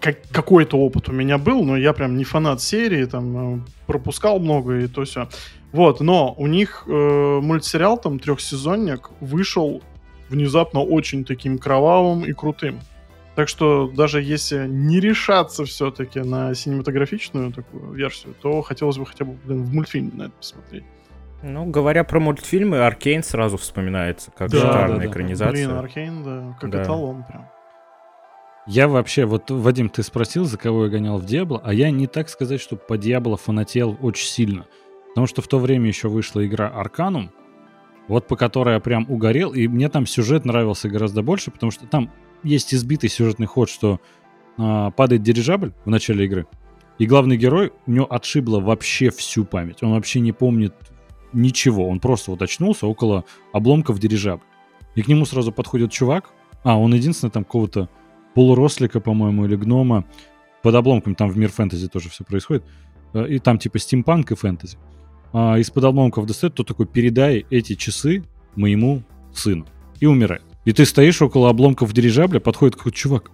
как, какой-то опыт у меня был, но я прям не фанат серии, там э, пропускал много и то все. Вот, но у них э, мультсериал там трехсезонник вышел внезапно очень таким кровавым и крутым. Так что даже если не решаться все-таки на синематографичную такую версию, то хотелось бы хотя бы блин, в мультфильме на это посмотреть. Ну, говоря про мультфильмы, Аркейн сразу вспоминается, как да, шикарная да, да. экранизация. Блин, Аркейн, да, как да. эталон прям. Я вообще, вот, Вадим, ты спросил, за кого я гонял в Диабло, а я не так сказать, что по Диабло фанател очень сильно. Потому что в то время еще вышла игра Арканум, вот по которой я прям угорел, и мне там сюжет нравился гораздо больше, потому что там есть избитый сюжетный ход, что а, падает дирижабль в начале игры, и главный герой, у него отшибло вообще всю память. Он вообще не помнит ничего. Он просто вот очнулся около обломков дирижабля. И к нему сразу подходит чувак. А, он единственный там какого-то полурослика, по-моему, или гнома. Под обломком там в мир фэнтези тоже все происходит. Э, и там типа стимпанк и фэнтези а, из-под обломков достает, то такой, передай эти часы моему сыну. И умирает. И ты стоишь около обломков дирижабля, подходит какой-то чувак.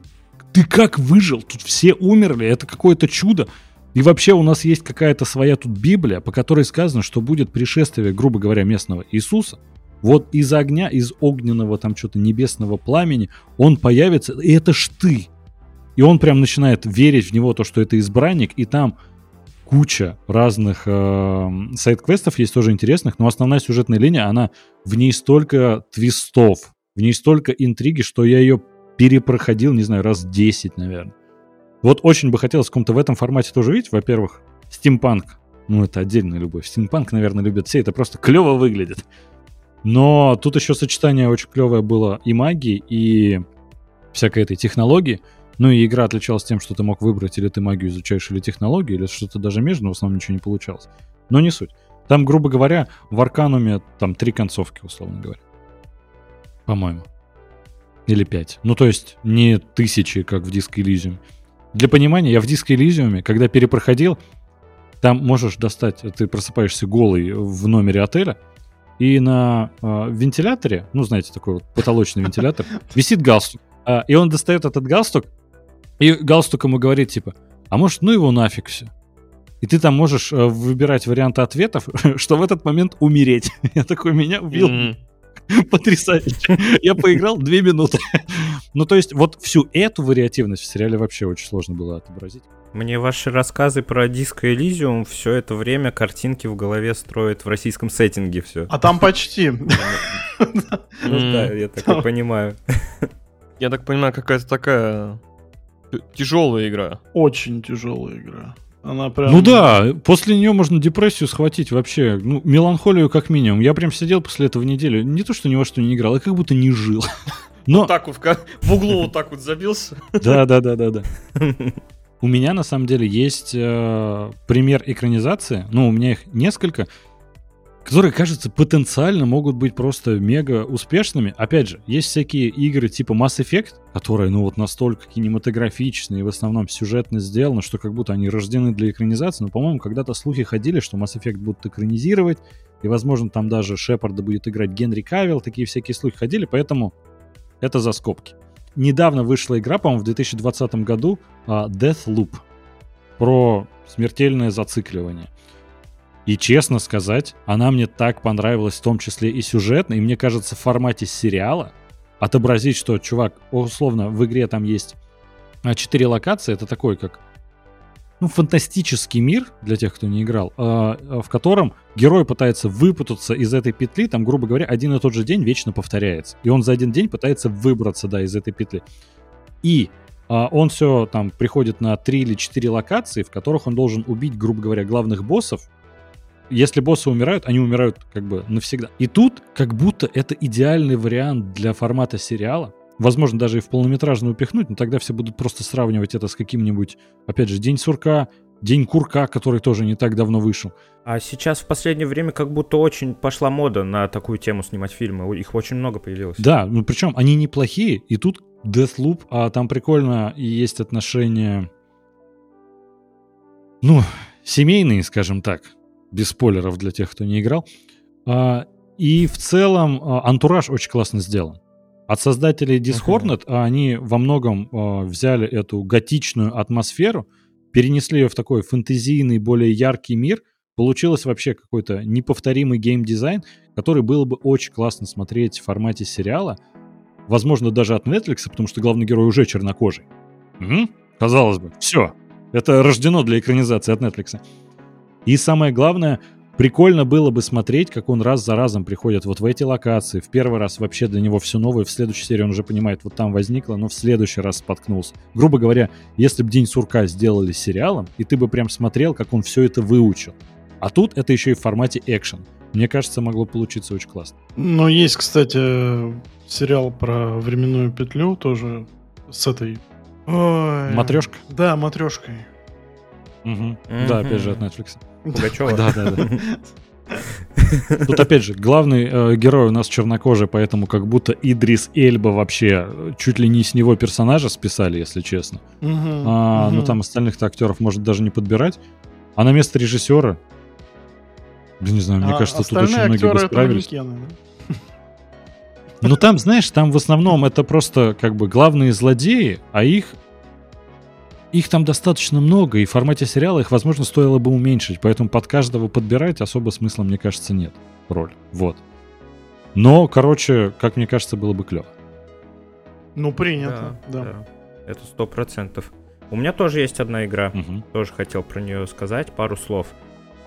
Ты как выжил? Тут все умерли, это какое-то чудо. И вообще у нас есть какая-то своя тут Библия, по которой сказано, что будет пришествие, грубо говоря, местного Иисуса. Вот из огня, из огненного там что-то небесного пламени он появится, и это ж ты. И он прям начинает верить в него, то, что это избранник, и там куча разных э, сайт-квестов есть тоже интересных, но основная сюжетная линия, она в ней столько твистов, в ней столько интриги, что я ее перепроходил, не знаю, раз 10, наверное. Вот очень бы хотелось в каком-то в этом формате тоже видеть. Во-первых, стимпанк. Ну, это отдельная любовь. Стимпанк, наверное, любят все. Это просто клево выглядит. Но тут еще сочетание очень клевое было и магии, и всякой этой технологии. Ну и игра отличалась тем, что ты мог выбрать, или ты магию изучаешь, или технологию, или что-то даже между, но в основном ничего не получалось. Но не суть. Там, грубо говоря, в Аркануме там три концовки, условно говоря. По-моему. Или пять. Ну, то есть не тысячи, как в Disco Elysium. Для понимания, я в Disco Elysium, когда перепроходил, там можешь достать, ты просыпаешься голый в номере отеля, и на э, вентиляторе, ну, знаете, такой вот потолочный вентилятор, висит галстук. Э, и он достает этот галстук, и галстук ему говорит, типа, а может, ну его нафиг все. И ты там можешь э, выбирать варианты ответов, что в этот момент умереть. Я такой, меня убил. Mm-hmm. Потрясающе. Я поиграл две минуты. ну, то есть, вот всю эту вариативность в сериале вообще очень сложно было отобразить. Мне ваши рассказы про диско Элизиум все это время картинки в голове строят в российском сеттинге все. А там почти. Ну да, я так понимаю. Я так понимаю, какая-то такая тяжелая игра. Очень тяжелая игра. Она прям... Ну да, после нее можно депрессию схватить вообще. Ну, меланхолию как минимум. Я прям сидел после этого неделю. Не то, что ни во что не играл, а как будто не жил. Но... Вот так вот в углу вот так вот забился. Да, да, да, да, да. У меня на самом деле есть э, пример экранизации. Ну, у меня их несколько. Которые, кажется, потенциально могут быть просто мега успешными. Опять же, есть всякие игры типа Mass Effect, которые, ну вот настолько кинематографичные и в основном сюжетно сделаны, что как будто они рождены для экранизации. Но, по-моему, когда-то слухи ходили, что Mass Effect будут экранизировать, и, возможно, там даже Шепарда будет играть Генри Кавилл, такие всякие слухи ходили, поэтому это за скобки. Недавно вышла игра, по-моему, в 2020 году uh, Deathloop про смертельное зацикливание. И честно сказать, она мне так понравилась, в том числе и сюжетно, и мне кажется, в формате сериала отобразить, что, чувак, условно, в игре там есть а, четыре локации, это такой, как ну, фантастический мир, для тех, кто не играл, э, в котором герой пытается выпутаться из этой петли, там, грубо говоря, один и тот же день вечно повторяется. И он за один день пытается выбраться, да, из этой петли. И он все там приходит на три или четыре локации, в которых он должен убить, грубо говоря, главных боссов, если боссы умирают, они умирают как бы навсегда. И тут как будто это идеальный вариант для формата сериала. Возможно, даже и в полнометражный упихнуть, но тогда все будут просто сравнивать это с каким-нибудь, опять же, День сурка, День курка, который тоже не так давно вышел. А сейчас в последнее время как будто очень пошла мода на такую тему снимать фильмы. Их очень много появилось. Да, ну причем они неплохие, и тут Deathloop, а там прикольно и есть отношения, ну, семейные, скажем так без спойлеров для тех, кто не играл. А, и в целом а, антураж очень классно сделан. От создателей Discordnet uh-huh. они во многом а, взяли эту готичную атмосферу, перенесли ее в такой фэнтезийный, более яркий мир. Получилось вообще какой-то неповторимый геймдизайн, который было бы очень классно смотреть в формате сериала. Возможно, даже от Netflix, потому что главный герой уже чернокожий. Угу. Казалось бы, все. Это рождено для экранизации от Netflix. И самое главное, прикольно было бы смотреть, как он раз за разом приходит вот в эти локации. В первый раз вообще для него все новое, в следующей серии он уже понимает, вот там возникло, но в следующий раз споткнулся. Грубо говоря, если бы День сурка сделали сериалом, и ты бы прям смотрел, как он все это выучил. А тут это еще и в формате экшен. Мне кажется, могло получиться очень классно. Но есть, кстати, сериал про временную петлю тоже с этой... Ой, матрешка? Да, матрешкой. Угу. Да, опять же от Netflix. Пугачева. Да, да, да. Тут опять же, главный э, герой у нас чернокожий, поэтому как будто Идрис Эльба вообще э, чуть ли не с него персонажа списали, если честно. Угу, а, угу. Ну там остальных актеров может даже не подбирать. А на место режиссера, да не знаю, мне а кажется, тут очень многие бы справились. Ну там, знаешь, там в основном это просто как бы главные злодеи, а их их там достаточно много, и в формате сериала их, возможно, стоило бы уменьшить, поэтому под каждого подбирать особо смысла, мне кажется, нет. Роль. Вот. Но, короче, как мне кажется, было бы клево. Ну, принято, да. да. да. Это сто процентов. У меня тоже есть одна игра, угу. тоже хотел про нее сказать, пару слов.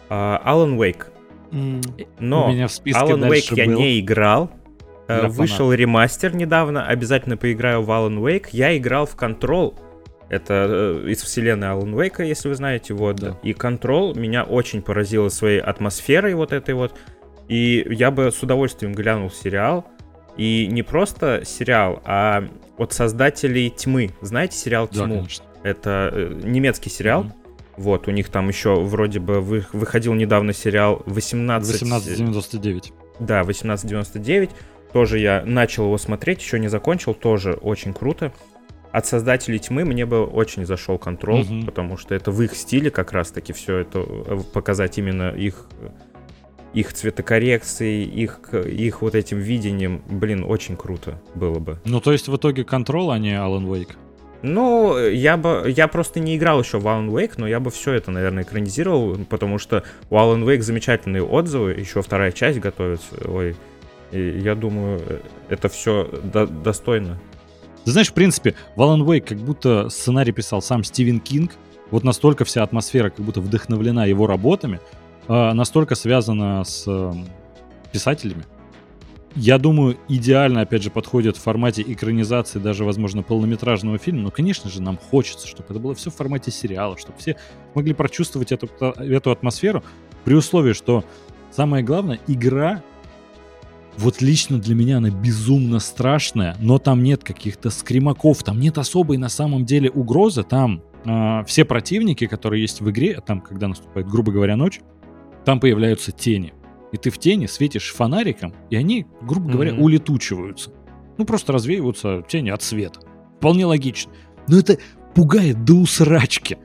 Uh, Alan Wake. Mm. Но У меня в списке Alan Wake я был. не играл. Для Вышел фанат. ремастер недавно, обязательно поиграю в Alan Wake. Я играл в Control, это э, из вселенной Alan Wake, если вы знаете, вот. Да. И Control меня очень поразило своей атмосферой вот этой вот. И я бы с удовольствием глянул сериал. И не просто сериал, а от создателей Тьмы. Знаете сериал Тьму? Да, конечно. Это э, немецкий сериал. Mm-hmm. Вот, у них там еще вроде бы вы, выходил недавно сериал 18... 1899. Да, 1899. Тоже я начал его смотреть, еще не закончил, тоже очень круто от создателей тьмы мне бы очень зашел контроль, угу. потому что это в их стиле как раз-таки все это э, показать именно их их цветокоррекции, их, их вот этим видением, блин, очень круто было бы. Ну, то есть в итоге контрол, а не Alan Wake? Ну, я бы, я просто не играл еще в Alan Wake, но я бы все это, наверное, экранизировал, потому что у Alan Wake замечательные отзывы, еще вторая часть готовится, ой, и я думаю, э, это все до, достойно знаешь, в принципе, в Alan как будто сценарий писал сам Стивен Кинг, вот настолько вся атмосфера как будто вдохновлена его работами, э, настолько связана с э, писателями. Я думаю, идеально, опять же, подходит в формате экранизации, даже, возможно, полнометражного фильма. Но, конечно же, нам хочется, чтобы это было все в формате сериала, чтобы все могли прочувствовать эту, эту атмосферу, при условии, что самое главное, игра вот лично для меня она безумно страшная, но там нет каких-то скримаков, там нет особой на самом деле угрозы, там э, все противники, которые есть в игре, там, когда наступает, грубо говоря, ночь, там появляются тени. и ты в тени светишь фонариком, и они, грубо говоря, mm-hmm. улетучиваются. Ну, просто развеиваются тени от света. Вполне логично. Но это пугает до усрачки.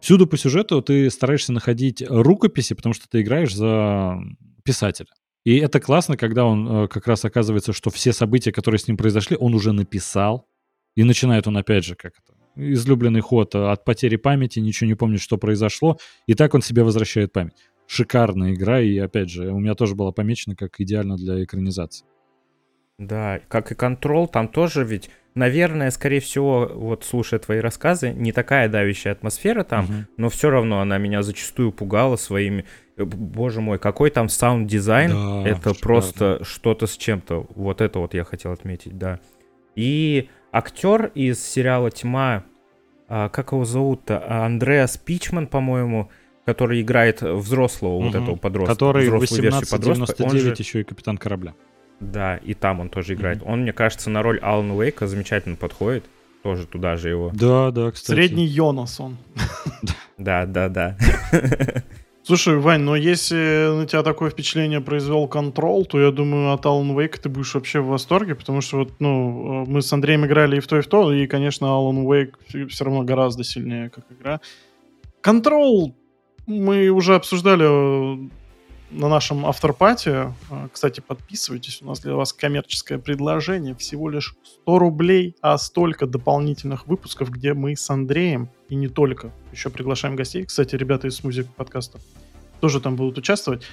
Всюду по сюжету ты стараешься находить рукописи, потому что ты играешь за писателя. И это классно, когда он э, как раз оказывается, что все события, которые с ним произошли, он уже написал. И начинает он опять же как это излюбленный ход э, от потери памяти, ничего не помнит, что произошло, и так он себе возвращает память. Шикарная игра, и опять же, у меня тоже была помечена как идеально для экранизации. Да, как и Control, там тоже ведь, наверное, скорее всего, вот слушая твои рассказы, не такая давящая атмосфера там, угу. но все равно она меня зачастую пугала своими Э, боже мой, какой там саунд-дизайн, да, это шикарно. просто что-то с чем-то. Вот это вот я хотел отметить, да. И актер из сериала «Тьма», а, как его зовут-то? Андреас Пичман, по-моему, который играет взрослого угу. вот этого подростка. Который в 1899 же... еще и капитан корабля. Да, и там он тоже играет. Угу. Он, мне кажется, на роль Алана Уэйка замечательно подходит. Тоже туда же его. Да, да, кстати. Средний Йонас он. Да, да, да. Слушай, Вань, но если на тебя такое впечатление произвел контрол, то я думаю, от Alan Wake ты будешь вообще в восторге, потому что вот, ну, мы с Андреем играли и в то, и в то, и, конечно, Alan Wake все равно гораздо сильнее как игра. Контрол мы уже обсуждали на нашем авторпате. Э, кстати, подписывайтесь, у нас для вас коммерческое предложение. Всего лишь 100 рублей, а столько дополнительных выпусков, где мы с Андреем, и не только, еще приглашаем гостей. Кстати, ребята из музыки подкаста тоже там будут участвовать.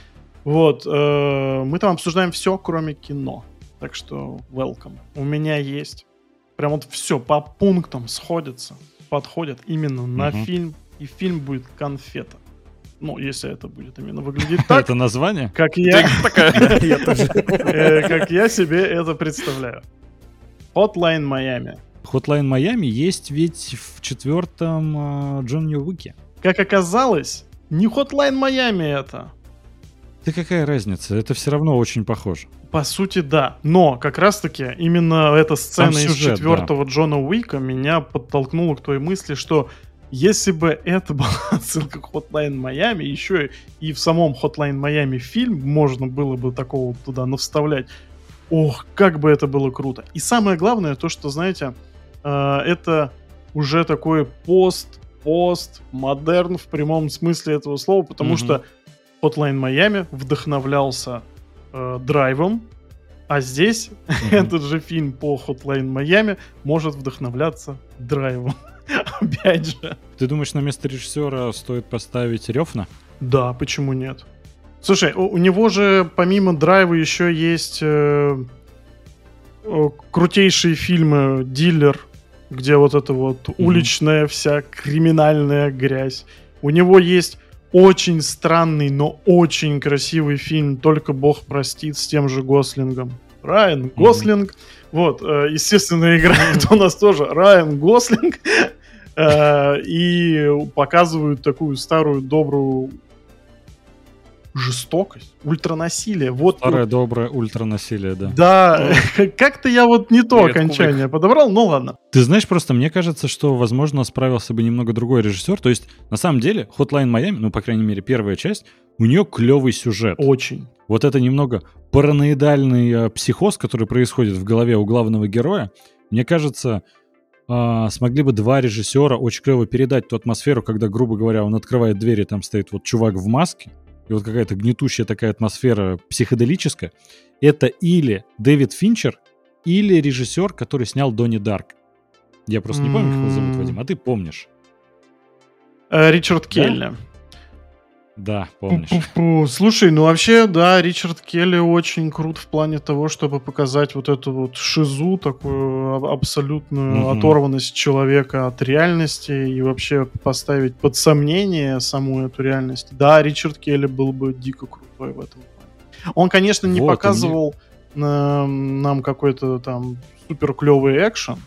Вот, э, мы там обсуждаем все, кроме кино. Так что welcome. У меня есть. Прям вот все по пунктам сходится, подходят именно на фильм, и фильм будет конфета. Ну, если это будет именно выглядеть так. Это название? Как я... Э, как я себе это представляю. Hotline Miami. Hotline Miami есть ведь в четвертом Джон Ньювике. Как оказалось, не Hotline Miami это. Да какая разница? Это все равно очень похоже. По сути, да. Но как раз-таки именно эта сцена сюжет, из четвертого да. Джона Уика меня подтолкнула к той мысли, что если бы это была отсылка к Hotline Miami, еще и в самом Hotline Miami фильм можно было бы такого туда навставлять, ох, как бы это было круто. И самое главное, то, что, знаете, э, это уже такой пост, пост, модерн в прямом смысле этого слова, потому mm-hmm. что Hotline Miami вдохновлялся э, драйвом, а здесь mm-hmm. этот же фильм по Hotline Miami может вдохновляться драйвом. Опять же. Ты думаешь, на место режиссера стоит поставить Рёфна? Да, почему нет? Слушай, у, у него же помимо драйва еще есть э, э, крутейшие фильмы «Дилер», где вот эта вот mm-hmm. уличная вся криминальная грязь. У него есть очень странный, но очень красивый фильм «Только Бог простит» с тем же Гослингом. Райан Гослинг. Mm-hmm. Вот, э, естественно, играет у нас тоже Райан Гослинг. Э, и показывают такую старую добрую жестокость, ультранасилие. Вот, Старое вот. доброе ультранасилие, да. Да, как-то я вот не то окончание подобрал, ну ладно. Ты знаешь, просто мне кажется, что, возможно, справился бы немного другой режиссер. То есть, на самом деле, Hotline Miami, ну, по крайней мере, первая часть, у нее клевый сюжет. Очень. Вот это немного параноидальный э, психоз, который происходит в голове у главного героя, мне кажется, а, смогли бы два режиссера очень клево передать ту атмосферу, когда, грубо говоря, он открывает двери, там стоит вот чувак в маске, и вот какая-то гнетущая такая атмосфера психоделическая. Это или Дэвид Финчер, или режиссер, который снял Донни Дарк. Я просто не помню, как его зовут, Вадим, а ты помнишь. Э, Ричард Келли. Да, помнишь. Слушай, ну вообще, да, Ричард Келли очень крут в плане того, чтобы показать вот эту вот шизу, такую абсолютную угу. оторванность человека от реальности и вообще поставить под сомнение саму эту реальность. Да, Ричард Келли был бы дико крутой в этом плане. Он, конечно, не вот, показывал мне... нам какой-то там супер клевый экшен,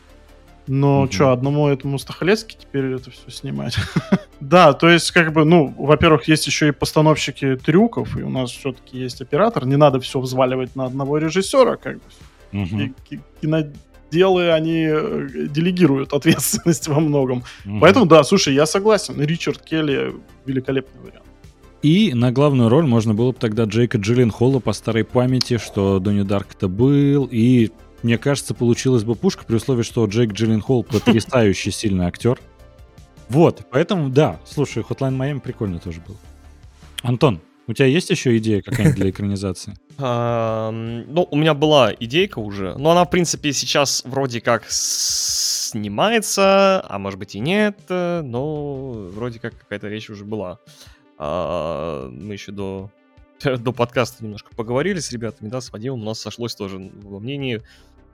но угу. что, одному этому Стахалецке теперь это все снимать? да, то есть, как бы, ну, во-первых, есть еще и постановщики трюков, и у нас все-таки есть оператор. Не надо все взваливать на одного режиссера, как бы. Угу. киноделы, они э, делегируют ответственность во многом. Угу. Поэтому, да, слушай, я согласен. Ричард Келли великолепный вариант. И на главную роль можно было бы тогда Джейка Джилленхола по старой памяти, что Донни Дарк-то был, и мне кажется, получилась бы пушка при условии, что Джейк Джилленхол потрясающий сильный актер. Вот, поэтому, да, слушай, Hotline Miami прикольно тоже был. Антон, у тебя есть еще идея какая-нибудь для экранизации? Ну, у меня была идейка уже, но она, в принципе, сейчас вроде как снимается, а может быть и нет, но вроде как какая-то речь уже была. А, мы еще до, до подкаста немножко поговорили с ребятами, да, с Вадимом, у нас сошлось тоже во мнении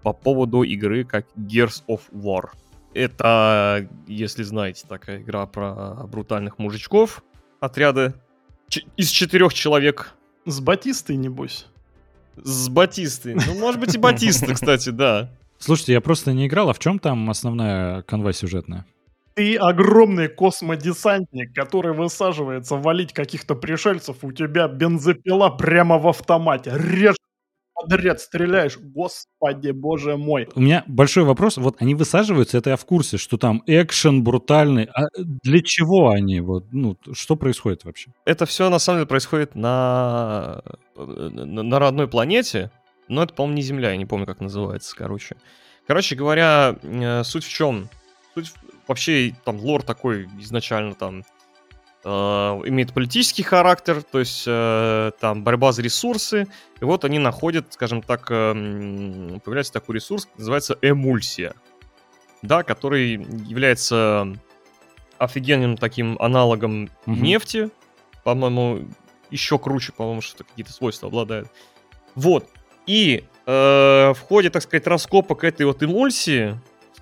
по поводу игры как Gears of War. Это, если знаете, такая игра про брутальных мужичков, отряды из четырех человек. С Батистой, небось. С Батистой. Ну, может быть, и Батиста, кстати, да. Слушайте, я просто не играл, а в чем там основная канва сюжетная? Ты огромный космодесантник, который высаживается валить каких-то пришельцев, у тебя бензопила прямо в автомате. Режь подряд стреляешь, господи, боже мой. У меня большой вопрос, вот они высаживаются, это я в курсе, что там экшен брутальный, а для чего они, вот, ну, что происходит вообще? Это все на самом деле происходит на, на, на родной планете, но это, по-моему, не Земля, я не помню, как называется, короче. Короче говоря, э, суть в чем? Суть вообще там лор такой изначально там э, имеет политический характер, то есть э, там борьба за ресурсы, и вот они находят, скажем так, э, появляется такой ресурс, называется эмульсия, да, который является офигенным таким аналогом mm нефти, по-моему, еще круче, по-моему, что какие-то свойства обладает. Вот. И э, в ходе, так сказать, раскопок этой вот эмульсии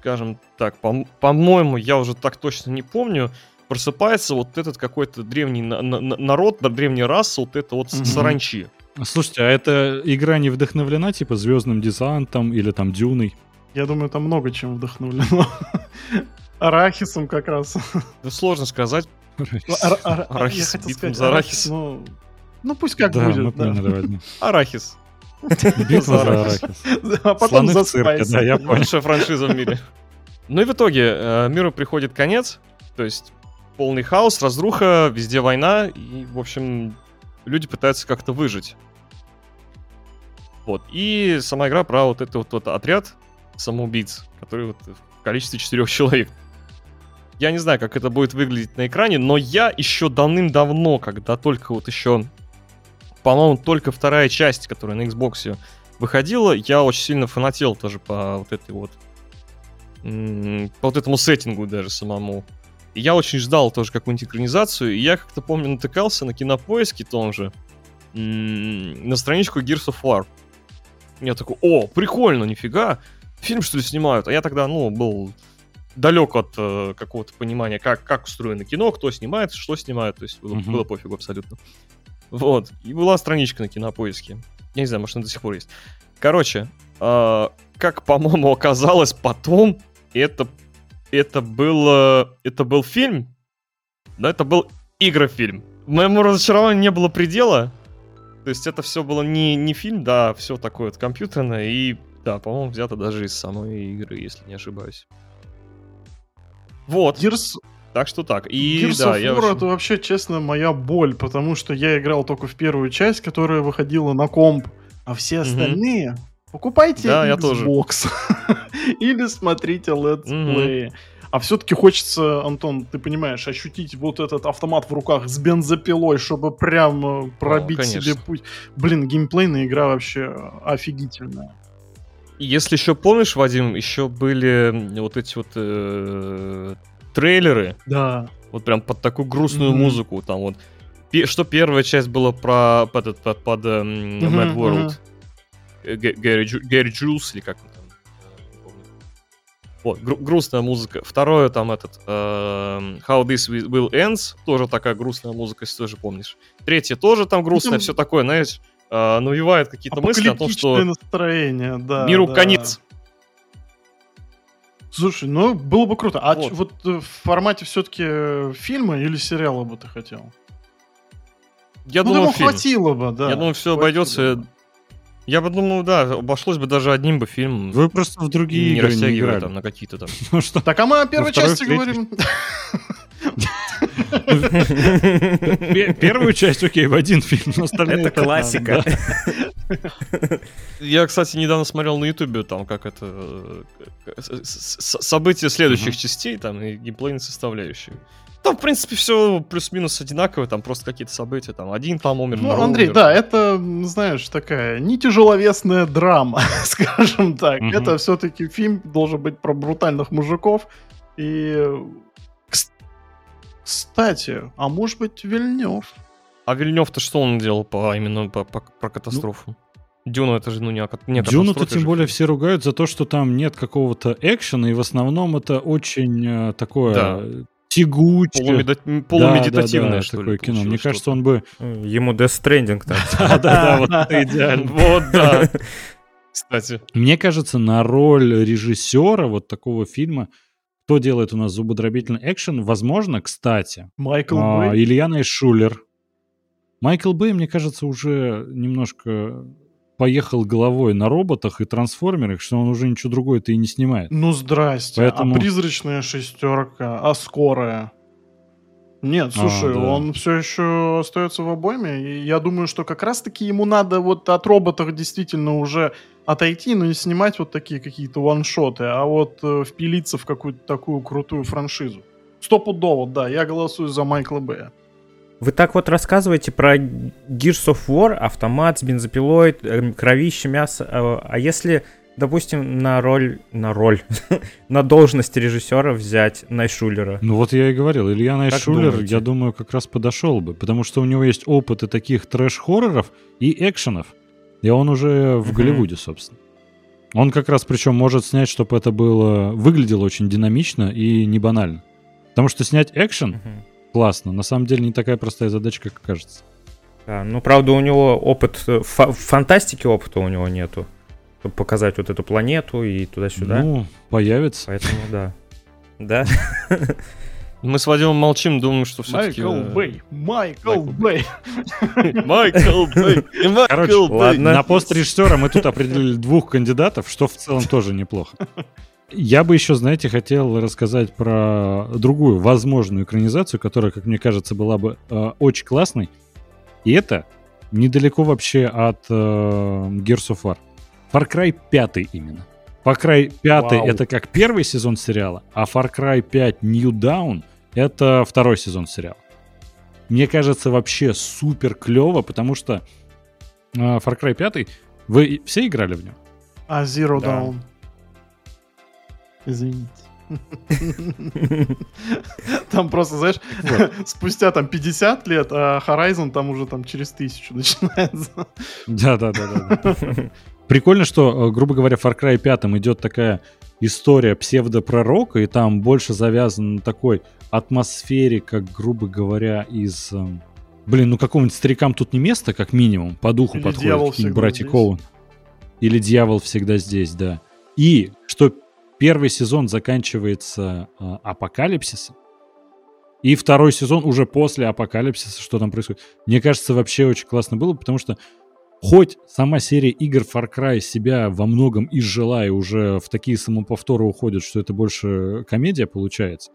скажем так, по- по-моему, я уже так точно не помню, просыпается вот этот какой-то древний на- на- народ, древняя раса, вот это вот mm-hmm. саранчи. Слушайте, а эта игра не вдохновлена типа звездным десантом или там дюной? Я думаю, там много чем вдохновлено. Арахисом как раз. Да сложно сказать. Арахис. Я хотел сказать арахис. Ну, пусть как будет. Арахис. Битва за арахис. А потом за спайс. Да, я понял. Лучшая франшиза в мире. Ну и в итоге э, миру приходит конец, то есть полный хаос, разруха, везде война, и, в общем, люди пытаются как-то выжить. Вот. И сама игра про вот этот вот, вот отряд самоубийц, который вот в количестве четырех человек. Я не знаю, как это будет выглядеть на экране, но я еще давным-давно, когда только вот еще по-моему, только вторая часть, которая на Xbox выходила, я очень сильно фанател тоже по вот этой вот по вот этому сеттингу даже самому. Я очень ждал тоже какую-нибудь экранизацию, и я как-то помню натыкался на кинопоиске том же, на страничку Gears of War. Я такой, о, прикольно, нифига, фильм что ли снимают? А я тогда, ну, был далек от э, какого-то понимания, как, как устроено кино, кто снимает, что снимает, то есть было, mm-hmm. было пофигу абсолютно. Вот. И была страничка на кинопоиске. Я не знаю, может, она до сих пор есть. Короче, э, как, по-моему, оказалось потом, это, это, было, это был фильм. Да, это был игрофильм. Моему разочарованию не было предела. То есть это все было не, не фильм, да, все такое вот компьютерное. И, да, по-моему, взято даже из самой игры, если не ошибаюсь. Вот. Gears, так что так. И Gears да, of я War очень... это вообще, честно, моя боль, потому что я играл только в первую часть, которая выходила на комп, а все остальные угу. Покупайте да, Xbox или смотрите Let's Play. Угу. А все-таки хочется, Антон, ты понимаешь, ощутить вот этот автомат в руках с бензопилой, чтобы прям пробить О, себе путь. Блин, геймплейная игра вообще офигительная. Если еще помнишь, Вадим, еще были вот эти вот э, трейлеры. Да. Вот прям под такую грустную mm-hmm. музыку. Там вот. Что первая часть была про под, под, под, под um, mm-hmm, Mad World. Mm-hmm. Гэри, Гэри Джулс или как он там. Вот, гру- грустная музыка. Второе там этот uh, How This Will Ends, тоже такая грустная музыка, если тоже помнишь. Третье тоже там грустное, ну, все такое, знаешь, uh, навевает какие-то мысли о том, что настроение, да, миру да. конец. Слушай, ну было бы круто. А вот, ч- вот э, в формате все-таки э, фильма или сериала бы ты хотел? Я ну, думаю, фильм. хватило бы, да. Я думаю, все обойдется. Я бы думал, да, обошлось бы даже одним бы фильмом. Вы просто в другие не игры не играли. там на какие-то там. Ну что? Так, а мы о первой части говорим. Первую часть, окей, в один фильм, но остальные... Это классика. Я, кстати, недавно смотрел на Ютубе, там, как это... Э, события следующих частей, там, и геймплейные составляющие. Там, в принципе, все плюс-минус одинаково, там просто какие-то события, там один там умер, Ну, Андрей, умер. да, это, знаешь, такая не тяжеловесная драма, скажем так. Угу. Это все-таки фильм должен быть про брутальных мужиков. И, кстати, а может быть, Вильнев? А Вильнев-то что он делал по именно по, по, про катастрофу? Ну, Дюну это же, ну, не, не Дюну-то тем более все ругают за то, что там нет какого-то экшена, и в основном это очень э, такое да тягучее. Полумеда... Полумедитативное, да, да, что такое ли, кино. Мне кажется, он бы... Ему Death Stranding там. Да-да-да, вот это идеально. Вот, да. Кстати. Мне кажется, на роль режиссера вот такого фильма кто делает у нас зубодробительный экшен? Возможно, кстати, Майкл а, Бэй. Ильяна Шулер. Майкл Бэй, мне кажется, уже немножко поехал головой на роботах и трансформерах, что он уже ничего другое-то и не снимает. Ну, здрасте. А Поэтому... А призрачная шестерка, а скорая? Нет, а, слушай, а, да. он все еще остается в обойме. И я думаю, что как раз-таки ему надо вот от роботов действительно уже отойти, но не снимать вот такие какие-то ваншоты, а вот э, впилиться в какую-то такую крутую франшизу. Стопудово, да, я голосую за Майкла Бэя. Вы так вот рассказываете про Gears of War, автомат с бензопилой, эм, кровище, мясо. А, а если, допустим, на роль, на роль, на должность режиссера взять Найшулера? Ну вот я и говорил, Илья Найшулер, я думаю, как раз подошел бы, потому что у него есть опыт и таких трэш-хорроров, и экшенов. И он уже в Голливуде, собственно. Он как раз причем может снять, чтобы это было выглядело очень динамично и не банально. Потому что снять экшен, uh-huh классно. На самом деле не такая простая задача, как кажется. Да, ну, правда, у него опыт, фа- фантастики опыта у него нету. Чтобы показать вот эту планету и туда-сюда. Ну, появится. Поэтому да. Да. Мы с Вадимом молчим, думаем, что все-таки... Майкл э, Бэй! Майкл Бэй! Майкл Бэй! Короче, ладно. на пост режиссера мы тут определили двух кандидатов, что в целом тоже неплохо. Я бы еще, знаете, хотел рассказать про другую возможную экранизацию, которая, как мне кажется, была бы э, очень классной. И это недалеко вообще от э, Gears of War. Far Cry 5 именно. Far Cry 5 Вау. это как первый сезон сериала, а Far Cry 5 New Dawn это второй сезон сериала. Мне кажется, вообще супер клево, потому что э, Far Cry 5, вы все играли в него? А Zero да. Dawn? Извините. Там просто, знаешь, спустя там 50 лет, а Horizon там уже там через тысячу начинается. Да-да-да. Прикольно, что, э, грубо говоря, Far Cry 5 идет такая история псевдопророка, и там больше завязан на такой атмосфере, как, грубо говоря, из... Эм, блин, ну какому-нибудь старикам тут не место, как минимум, по духу Или подходит, братья Коун. Или дьявол всегда здесь, да. И, первый сезон заканчивается э, апокалипсисом, и второй сезон уже после апокалипсиса, что там происходит. Мне кажется, вообще очень классно было, потому что хоть сама серия игр Far Cry себя во многом изжила и уже в такие самоповторы уходит, что это больше комедия получается,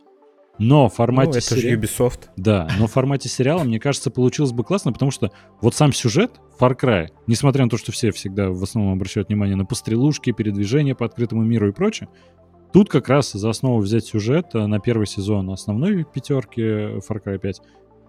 но в формате... Ну, это же Ubisoft. Да, но в формате сериала, мне кажется, получилось бы классно, потому что вот сам сюжет Far Cry, несмотря на то, что все всегда в основном обращают внимание на пострелушки, передвижения по открытому миру и прочее, тут как раз за основу взять сюжет э, на первый сезон основной пятерки Far Cry 5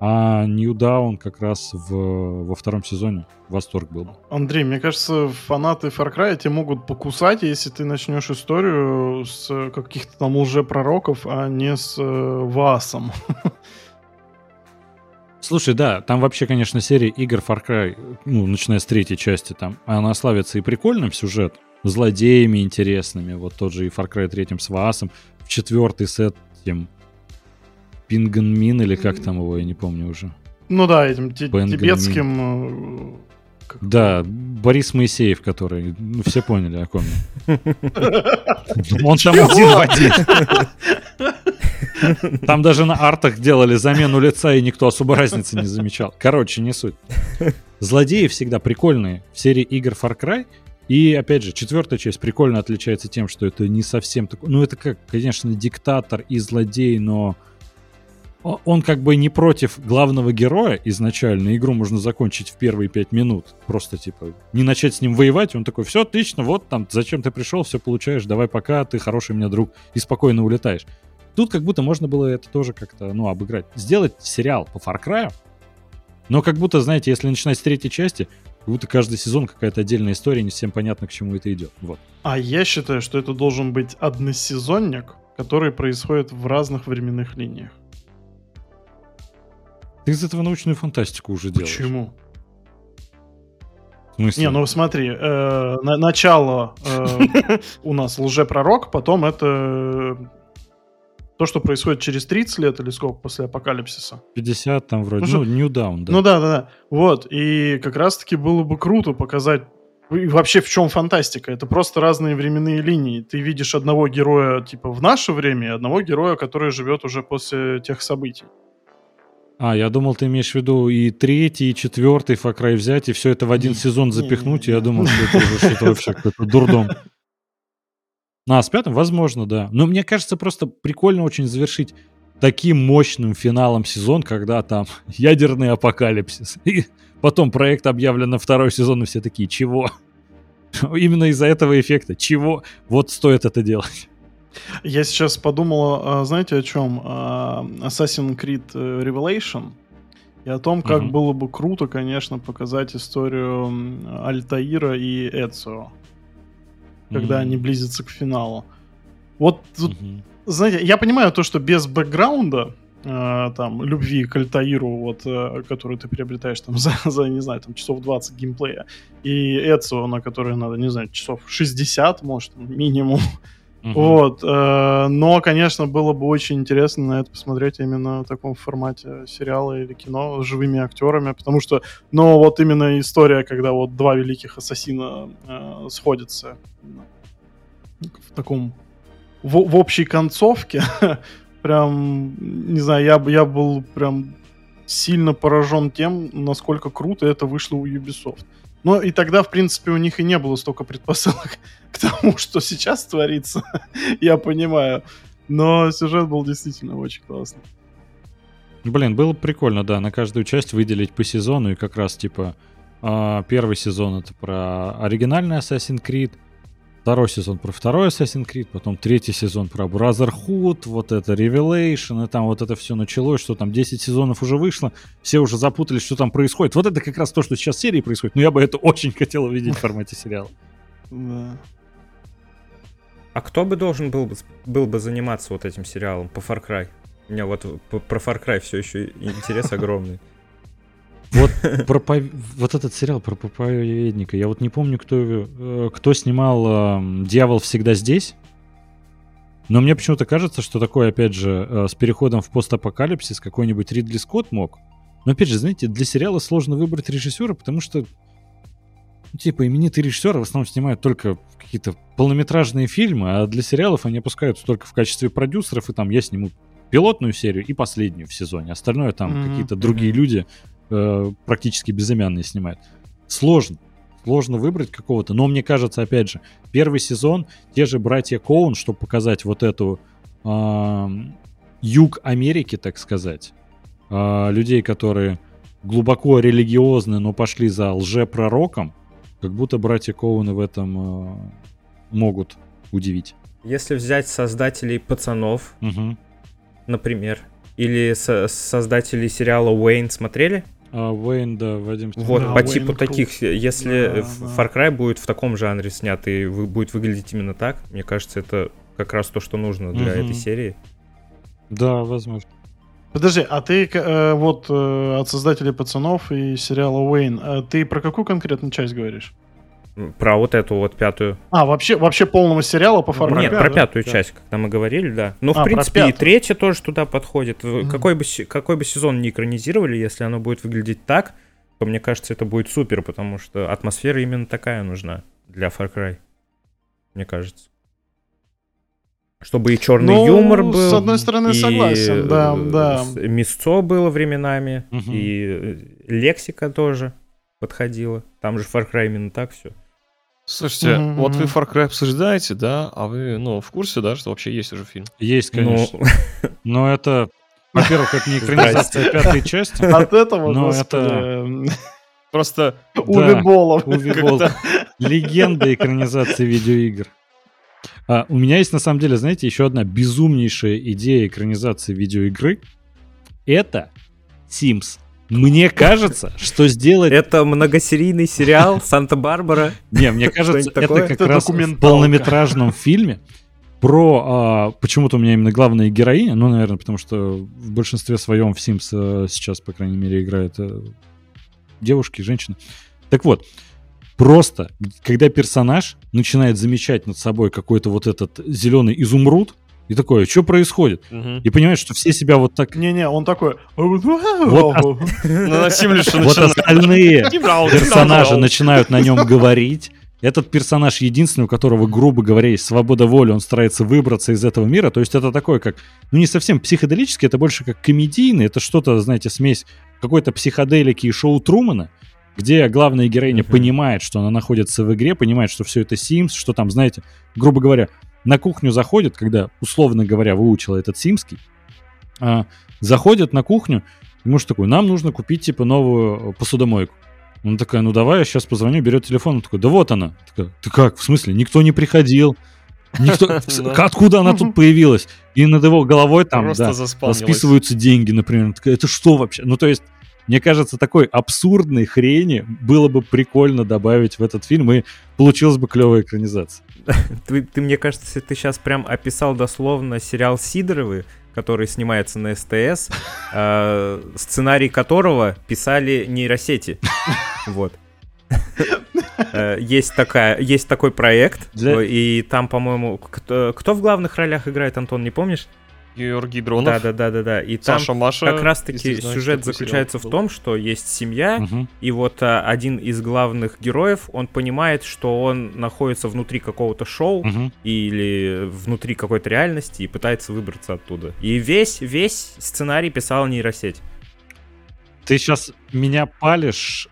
а New Dawn как раз в, во втором сезоне восторг был. Андрей, мне кажется, фанаты Far Cry тебя могут покусать, если ты начнешь историю с каких-то там лжепророков, а не с э, Васом. Слушай, да, там вообще, конечно, серия игр Far Cry, ну, начиная с третьей части, там, она славится и прикольным сюжет, злодеями интересными, вот тот же и Far Cry третьим с Ваасом, в четвертый с этим Пингенмин или как там его, я не помню уже. Ну да, этим тибетским... Э, да, Борис Моисеев, который... Ну, все поняли, о ком Он там один в один. Там даже на артах делали замену лица, и никто особо разницы не замечал. Короче, не суть. Злодеи всегда прикольные. В серии игр Far Cry и, опять же, четвертая часть прикольно отличается тем, что это не совсем такой... Ну, это как, конечно, диктатор и злодей, но он как бы не против главного героя изначально. Игру можно закончить в первые пять минут. Просто, типа, не начать с ним воевать. Он такой, все отлично, вот там, зачем ты пришел, все получаешь, давай пока, ты хороший у меня друг, и спокойно улетаешь. Тут как будто можно было это тоже как-то, ну, обыграть. Сделать сериал по Far Cry, но как будто, знаете, если начинать с третьей части, как будто каждый сезон какая-то отдельная история, не всем понятно, к чему это идет. Вот. А я считаю, что это должен быть односезонник, который происходит в разных временных линиях. Ты из этого научную фантастику уже делаешь. Почему? Не, ну смотри, э, на, начало э, у нас лжепророк, потом это то, что происходит через 30 лет или сколько после апокалипсиса. 50 там вроде, ну, ну New Down, да. Ну да, да, да. Вот, и как раз-таки было бы круто показать и вообще в чем фантастика? Это просто разные временные линии. Ты видишь одного героя типа в наше время и одного героя, который живет уже после тех событий. А, я думал, ты имеешь в виду и третий, и четвертый Far Cry взять, и все это в один сезон запихнуть, я думал, что это уже что-то вообще какой-то дурдом. Ну, а с пятым, возможно, да. Но мне кажется, просто прикольно очень завершить таким мощным финалом сезон, когда там ядерный апокалипсис. И потом проект объявлен на второй сезон, и все такие, чего? Именно из-за этого эффекта. Чего? Вот стоит это делать. Я сейчас подумал, а, знаете, о чем? А, Assassin's Creed э, Revelation. И о том, как угу. было бы круто, конечно, показать историю Альтаира и Эцио. Когда угу. они близятся к финалу. Вот угу. знаете, я понимаю то, что без бэкграунда, э, там, любви к Альтаиру, вот, э, которую ты приобретаешь там за, за, не знаю, там, часов 20 геймплея, и Эцио, на который надо, не знаю, часов 60, может, минимум, Угу. Вот, э, но, конечно, было бы очень интересно на это посмотреть именно в таком формате сериала или кино с живыми актерами, потому что, ну, вот именно история, когда вот два великих ассасина э, сходятся в таком в, в общей концовке, прям, не знаю, я, я был прям сильно поражен тем, насколько круто это вышло у Ubisoft. Но и тогда, в принципе, у них и не было столько предпосылок к тому, что сейчас творится, я понимаю. Но сюжет был действительно очень классный. Блин, было прикольно, да, на каждую часть выделить по сезону, и как раз, типа, э, первый сезон это про оригинальный Assassin's Creed, второй сезон про второй Assassin's Creed, потом третий сезон про Brotherhood, вот это Revelation, и там вот это все началось, что там 10 сезонов уже вышло, все уже запутались, что там происходит. Вот это как раз то, что сейчас в серии происходит, но я бы это очень хотел увидеть в формате сериала. Да. А кто бы должен был бы, был бы заниматься вот этим сериалом по Far Cry? У меня вот про Far Cry все еще интерес огромный. Вот, про, вот этот сериал про проповедника, я вот не помню, кто, э, кто снимал э, «Дьявол всегда здесь», но мне почему-то кажется, что такое, опять же, э, с переходом в постапокалипсис какой-нибудь Ридли Скотт мог. Но опять же, знаете, для сериала сложно выбрать режиссера, потому что ну, типа, именитые режиссеры в основном снимают только какие-то полнометражные фильмы, а для сериалов они опускаются только в качестве продюсеров, и там я сниму пилотную серию и последнюю в сезоне. Остальное там mm-hmm. какие-то другие люди э, практически безымянные снимают. Сложно. Сложно выбрать какого-то. Но мне кажется, опять же, первый сезон, те же братья Коун, чтобы показать вот эту э, юг Америки, так сказать, э, людей, которые глубоко религиозны, но пошли за лжепророком, как будто братья Коуны в этом э, могут удивить. Если взять создателей пацанов, угу. например, или со создателей сериала Уэйн смотрели? А, Уэйн, да, Вадим. Вот, да, по типу Уэйн таких, Круг. если да, Far Cry да. будет в таком жанре снят и будет выглядеть именно так, мне кажется, это как раз то, что нужно для угу. этой серии. Да, возможно. Подожди, а ты э, вот э, от создателей пацанов и сериала Уэйн, э, ты про какую конкретную часть говоришь? Про вот эту вот пятую. А, вообще, вообще полного сериала по Cry? Нет, про да? пятую да. часть, когда мы говорили, да. Ну, а, в принципе, и третья тоже туда подходит. Mm-hmm. Какой, бы, какой бы сезон не экранизировали, если оно будет выглядеть так, то мне кажется, это будет супер, потому что атмосфера именно такая нужна для Far Cry. Мне кажется. Чтобы и черный ну, юмор был. С одной стороны, и согласен, да, да. Мясцо было временами, угу. и лексика тоже подходила. Там же Far Cry именно так все. Слушайте, mm-hmm. вот вы Far Cry обсуждаете, да, а вы, ну, в курсе, да, что вообще есть уже фильм? Есть, конечно. Но, ну, Но это... Во-первых, это не экранизация пятой части. От этого, но это... Просто... Уви Болов. Уви Болов. Легенда экранизации видеоигр. А, у меня есть, на самом деле, знаете, еще одна безумнейшая идея экранизации видеоигры. Это Sims. Мне кажется, что сделать... Это многосерийный сериал «Санта-Барбара». Не, мне кажется, это как раз в полнометражном фильме про... А, почему-то у меня именно главная героиня, ну, наверное, потому что в большинстве своем в Sims а, сейчас, по крайней мере, играют а, девушки, женщины. Так вот, просто, когда персонаж начинает замечать над собой какой-то вот этот зеленый изумруд, и такое, что происходит? Угу. И понимаешь, что все себя вот так... Не-не, он такой... Вот, вот остальные персонажи начинают на нем говорить. Этот персонаж единственный, у которого, грубо говоря, есть свобода воли, он старается выбраться из этого мира. То есть это такое, как, ну не совсем психоделический, это больше как комедийный, это что-то, знаете, смесь какой-то психоделики и шоу Трумана, где главная героиня uh-huh. понимает, что она находится в игре, понимает, что все это Sims, что там, знаете, грубо говоря, на кухню заходит, когда, условно говоря, выучила этот симский, а, заходит на кухню, и муж такой, нам нужно купить, типа, новую посудомойку. Он такая, ну давай, я сейчас позвоню, берет телефон. Он такой, да вот она. Такая, ты как, в смысле, никто не приходил. Никто... Откуда она тут появилась? И над его головой там да, списываются деньги, например. Это что вообще? Ну, то есть, мне кажется, такой абсурдной хрени было бы прикольно добавить в этот фильм, и получилась бы клевая экранизация. Ты, ты, мне кажется, ты сейчас прям описал дословно сериал Сидоровы, который снимается на СТС, э, сценарий которого писали нейросети. Вот. Э, есть, такая, есть такой проект, Для... и там, по-моему, кто, кто в главных ролях играет, Антон, не помнишь? Георгий Дронов. Да, да, да, да, да. И Саша там Маша, как раз-таки сюжет заключается в том, что есть семья, угу. и вот а, один из главных героев, он понимает, что он находится внутри какого-то шоу угу. или внутри какой-то реальности и пытается выбраться оттуда. И весь, весь сценарий писал нейросеть. Ты сейчас меня палишь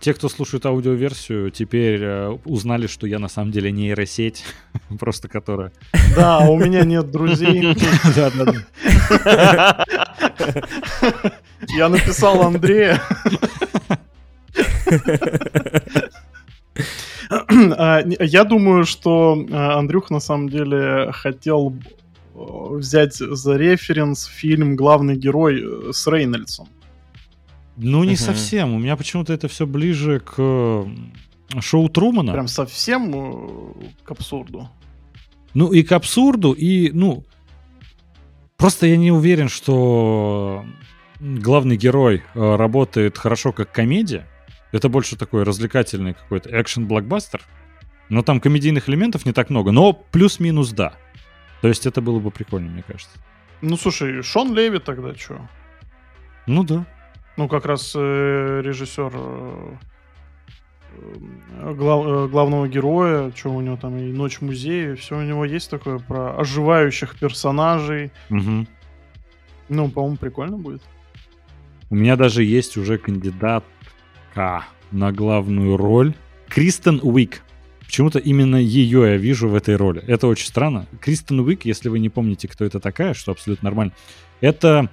те, кто слушает аудиоверсию, теперь э, узнали, что я на самом деле нейросеть, просто которая... Да, у меня нет друзей. Я написал Андрея. А, я думаю, что а, Андрюх на самом деле хотел э, взять за референс фильм «Главный герой» э, с Рейнольдсом. Ну, не угу. совсем. У меня почему-то это все ближе к шоу Трумана. Прям совсем э, к абсурду. Ну, и к абсурду, и, ну, просто я не уверен, что главный герой э, работает хорошо как комедия. Это больше такой развлекательный какой-то экшен-блокбастер. Но там комедийных элементов не так много. Но плюс-минус да. То есть это было бы прикольно, мне кажется. Ну, слушай, Шон Леви тогда что? Ну да. Ну, как раз э, режиссер э, глав, э, главного героя, что у него там и Ночь музея, все у него есть такое про оживающих персонажей. Угу. Ну, по-моему, прикольно будет. У меня даже есть уже кандидатка на главную роль. Кристен Уик. Почему-то именно ее я вижу в этой роли. Это очень странно. Кристен Уик, если вы не помните, кто это такая, что абсолютно нормально, это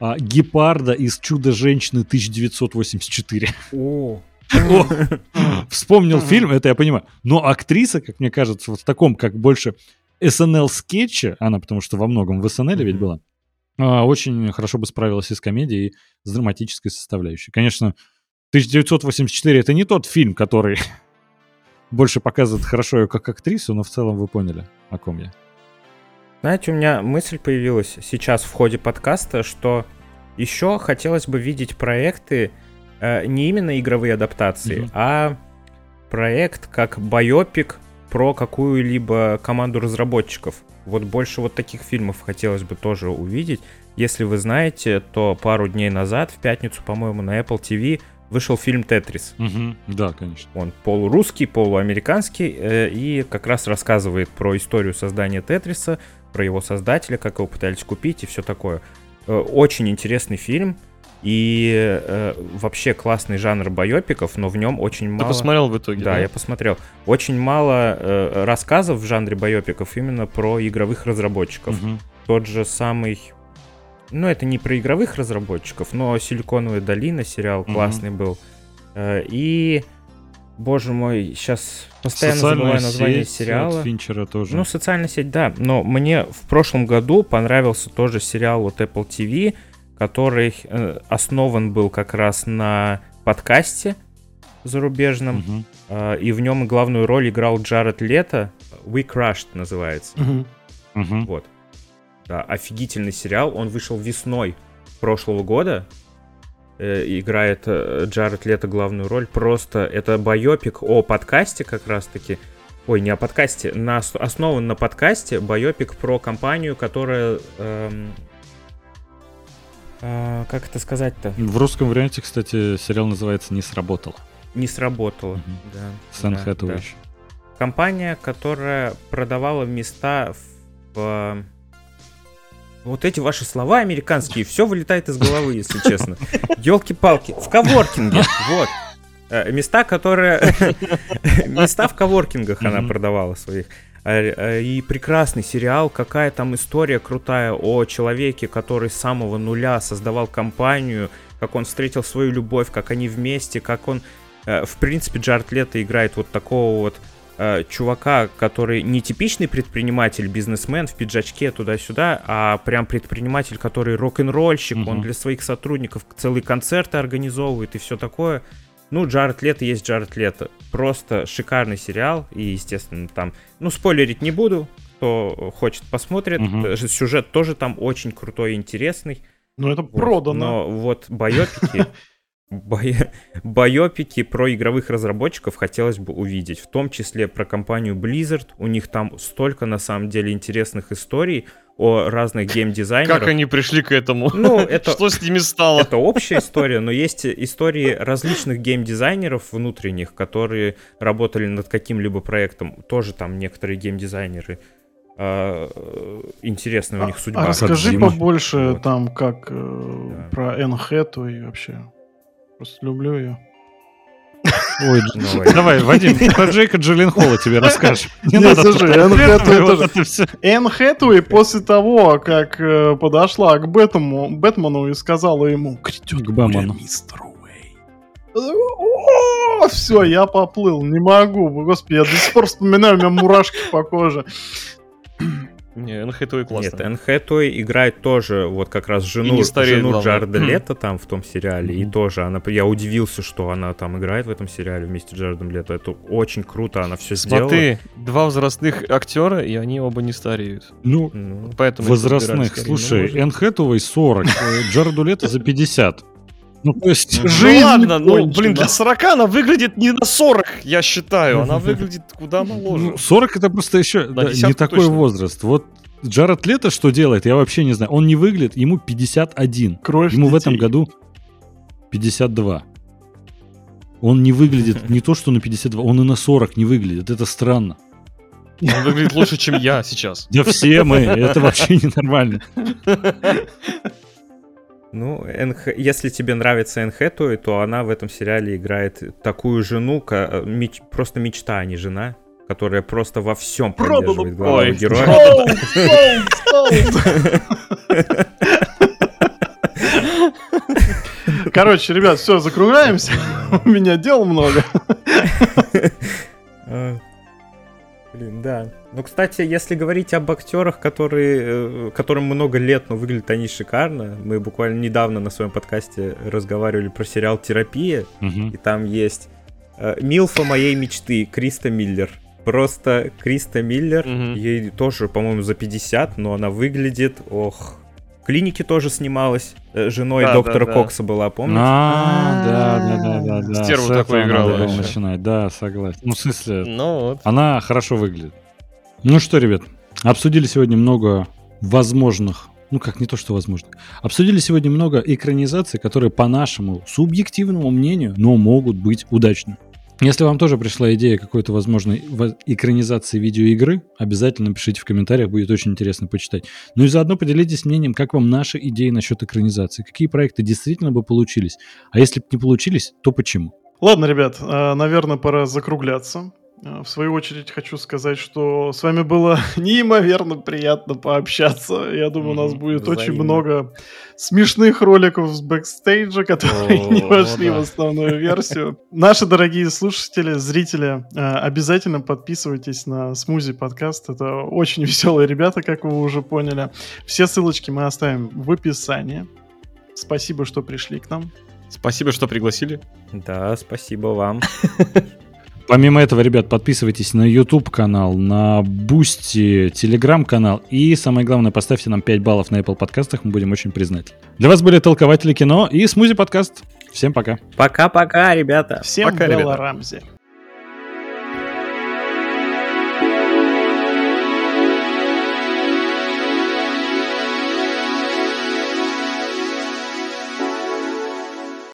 а, гепарда из «Чудо-женщины» 1984. О, Вспомнил фильм, это я понимаю. Но актриса, как мне кажется, вот в таком, как больше SNL-скетче, она потому что во многом в SNL ведь была, а, очень хорошо бы справилась и с комедией, и с драматической составляющей. Конечно, 1984 это не тот фильм, который больше показывает хорошо ее как актрису, но в целом вы поняли, о ком я. Знаете, у меня мысль появилась сейчас в ходе подкаста, что еще хотелось бы видеть проекты э, не именно игровые адаптации, mm-hmm. а проект как байопик про какую-либо команду разработчиков. Вот больше вот таких фильмов хотелось бы тоже увидеть. Если вы знаете, то пару дней назад, в пятницу, по-моему, на Apple TV вышел фильм «Тетрис». Угу, да, конечно. Он полурусский, полуамериканский, э, и как раз рассказывает про историю создания «Тетриса», про его создателя, как его пытались купить и все такое. Э, очень интересный фильм. И э, вообще классный жанр байопиков, но в нем очень мало... Ты посмотрел в итоге? Да, да? я посмотрел. Очень мало э, рассказов в жанре байопиков именно про игровых разработчиков. Угу. Тот же самый ну, это не про игровых разработчиков, но «Силиконовая долина» сериал mm-hmm. классный был. Э, и, боже мой, сейчас постоянно Социальная забываю название сеть сериала. От Финчера тоже. Ну, социальная сеть, да. Но мне в прошлом году понравился тоже сериал от Apple TV, который э, основан был как раз на подкасте зарубежном. Mm-hmm. Э, и в нем главную роль играл Джаред Лето. WeCrashed называется. Mm-hmm. Mm-hmm. Вот. Да, офигительный сериал. Он вышел весной прошлого года. Э, играет э, Джаред Лето главную роль. Просто это байопик о подкасте как раз-таки. Ой, не о подкасте. На, основан на подкасте байопик про компанию, которая... Эм, э, как это сказать-то? В русском варианте, кстати, сериал называется «Не сработало». «Не сработало», угу. да. Сэн да, да. Компания, которая продавала места в вот эти ваши слова американские, все вылетает из головы, если честно. Елки-палки. В коворкинге, вот. Э, места, которые... Места в коворкингах она продавала своих. А, а, и прекрасный сериал, какая там история крутая о человеке, который с самого нуля создавал компанию, как он встретил свою любовь, как они вместе, как он... Э, в принципе, Джард Лето играет вот такого вот э, чувака, который не типичный предприниматель, бизнесмен в пиджачке туда-сюда, а прям предприниматель, который рок-н-ролльщик, mm-hmm. он для своих сотрудников целые концерты организовывает и все такое. Ну, Джаред Лето есть Джаред Лето. Просто шикарный сериал. И, естественно, там... Ну, спойлерить не буду. Кто хочет, посмотрит. Угу. Сюжет тоже там очень крутой и интересный. Ну, это вот. продано. Но вот байопики... Бай... Байопики про игровых разработчиков хотелось бы увидеть, в том числе про компанию Blizzard. У них там столько, на самом деле, интересных историй о разных геймдизайнерах. Как они пришли к этому? Ну, это... Что с ними стало? Это общая история, но есть истории различных геймдизайнеров внутренних, которые работали над каким-либо проектом. Тоже там некоторые геймдизайнеры а, интересная у них судьба. А расскажи побольше вот. там, как э, да. про Энн и вообще. Просто люблю ее. Ой, давай, Вадим, про Джейка Джилленхола тебе расскажешь. Не надо слушай, Энн Хэтуэй тоже. Энн Хэтуэй после того, как э, подошла к Бэтмену, Бэтмену и сказала ему, к Бэмону. мистер все, я поплыл, не могу. Господи, я до сих пор вспоминаю, у меня мурашки по коже. Не, Энн Хэтэуэй классно. Нет, Энн Хэтэуэй играет тоже вот как раз жену, стареет, жену Джарда Лето там в том сериале. Mm-hmm. И тоже она, я удивился, что она там играет в этом сериале вместе с Джардом Лето. Это очень круто, она все сделала. Смотри, два взрослых актера, и они оба не стареют. Ну, ну поэтому возрастных. Слушай, Энн Хэтэуэй 40, Джарду Лето за 50. Ну, то есть, ну, жизнь ладно, ну, блин, для 40 она выглядит не на 40, я считаю. Она выглядит куда моложе. Ну, 40 это просто еще да, не такой точно. возраст. Вот Джаред Лето что делает, я вообще не знаю. Он не выглядит, ему 51. Кровь ему детей. в этом году 52. Он не выглядит не то, что на 52, он и на 40 не выглядит. Это странно. Он выглядит лучше, чем я сейчас. Да все мы, это вообще ненормально. Ну, НХ... если тебе нравится Энн Хэтэуэй, то она в этом сериале играет такую жену, ка... меч... просто мечта, а не жена, которая просто во всем поддерживает главного героя. Короче, ребят, все, закругляемся. У меня дел много. Да. Ну, кстати, если говорить об актерах, которые, э, которым много лет, но выглядят они шикарно, мы буквально недавно на своем подкасте разговаривали про сериал «Терапия», угу. и там есть э, Милфа моей мечты, Криста Миллер. Просто Криста Миллер, угу. ей тоже, по-моему, за 50, но она выглядит, ох, клинике тоже снималась. Э, женой да, доктора да, да. Кокса была, помните? А, да, да, да, да, да. Стерву такой играла. начинать, да, согласен. Ну, в смысле, ну, вот. она хорошо выглядит. Ну что, ребят, обсудили сегодня много возможных, ну как не то, что возможно, обсудили сегодня много экранизаций, которые по нашему субъективному мнению, но могут быть удачны. Если вам тоже пришла идея какой-то возможной экранизации видеоигры, обязательно пишите в комментариях, будет очень интересно почитать. Ну и заодно поделитесь мнением, как вам наши идеи насчет экранизации, какие проекты действительно бы получились, а если бы не получились, то почему. Ладно, ребят, э, наверное, пора закругляться. Э, в свою очередь хочу сказать, что с вами было неимоверно приятно пообщаться. Я думаю, у нас будет Взаимно. очень много смешных роликов с бэкстейджа, которые О, не вошли да. в основную версию. Наши дорогие слушатели, зрители, э, обязательно подписывайтесь на Смузи подкаст. Это очень веселые ребята, как вы уже поняли. Все ссылочки мы оставим в описании. Спасибо, что пришли к нам. Спасибо, что пригласили. Да, спасибо вам. Помимо этого, ребят, подписывайтесь на YouTube канал, на Бусти, Telegram канал и самое главное, поставьте нам 5 баллов на Apple подкастах, мы будем очень признательны. Для вас были толкователи кино и Смузи подкаст. Всем пока. Пока-пока, ребята. Всем пока, ребята. Рамзи.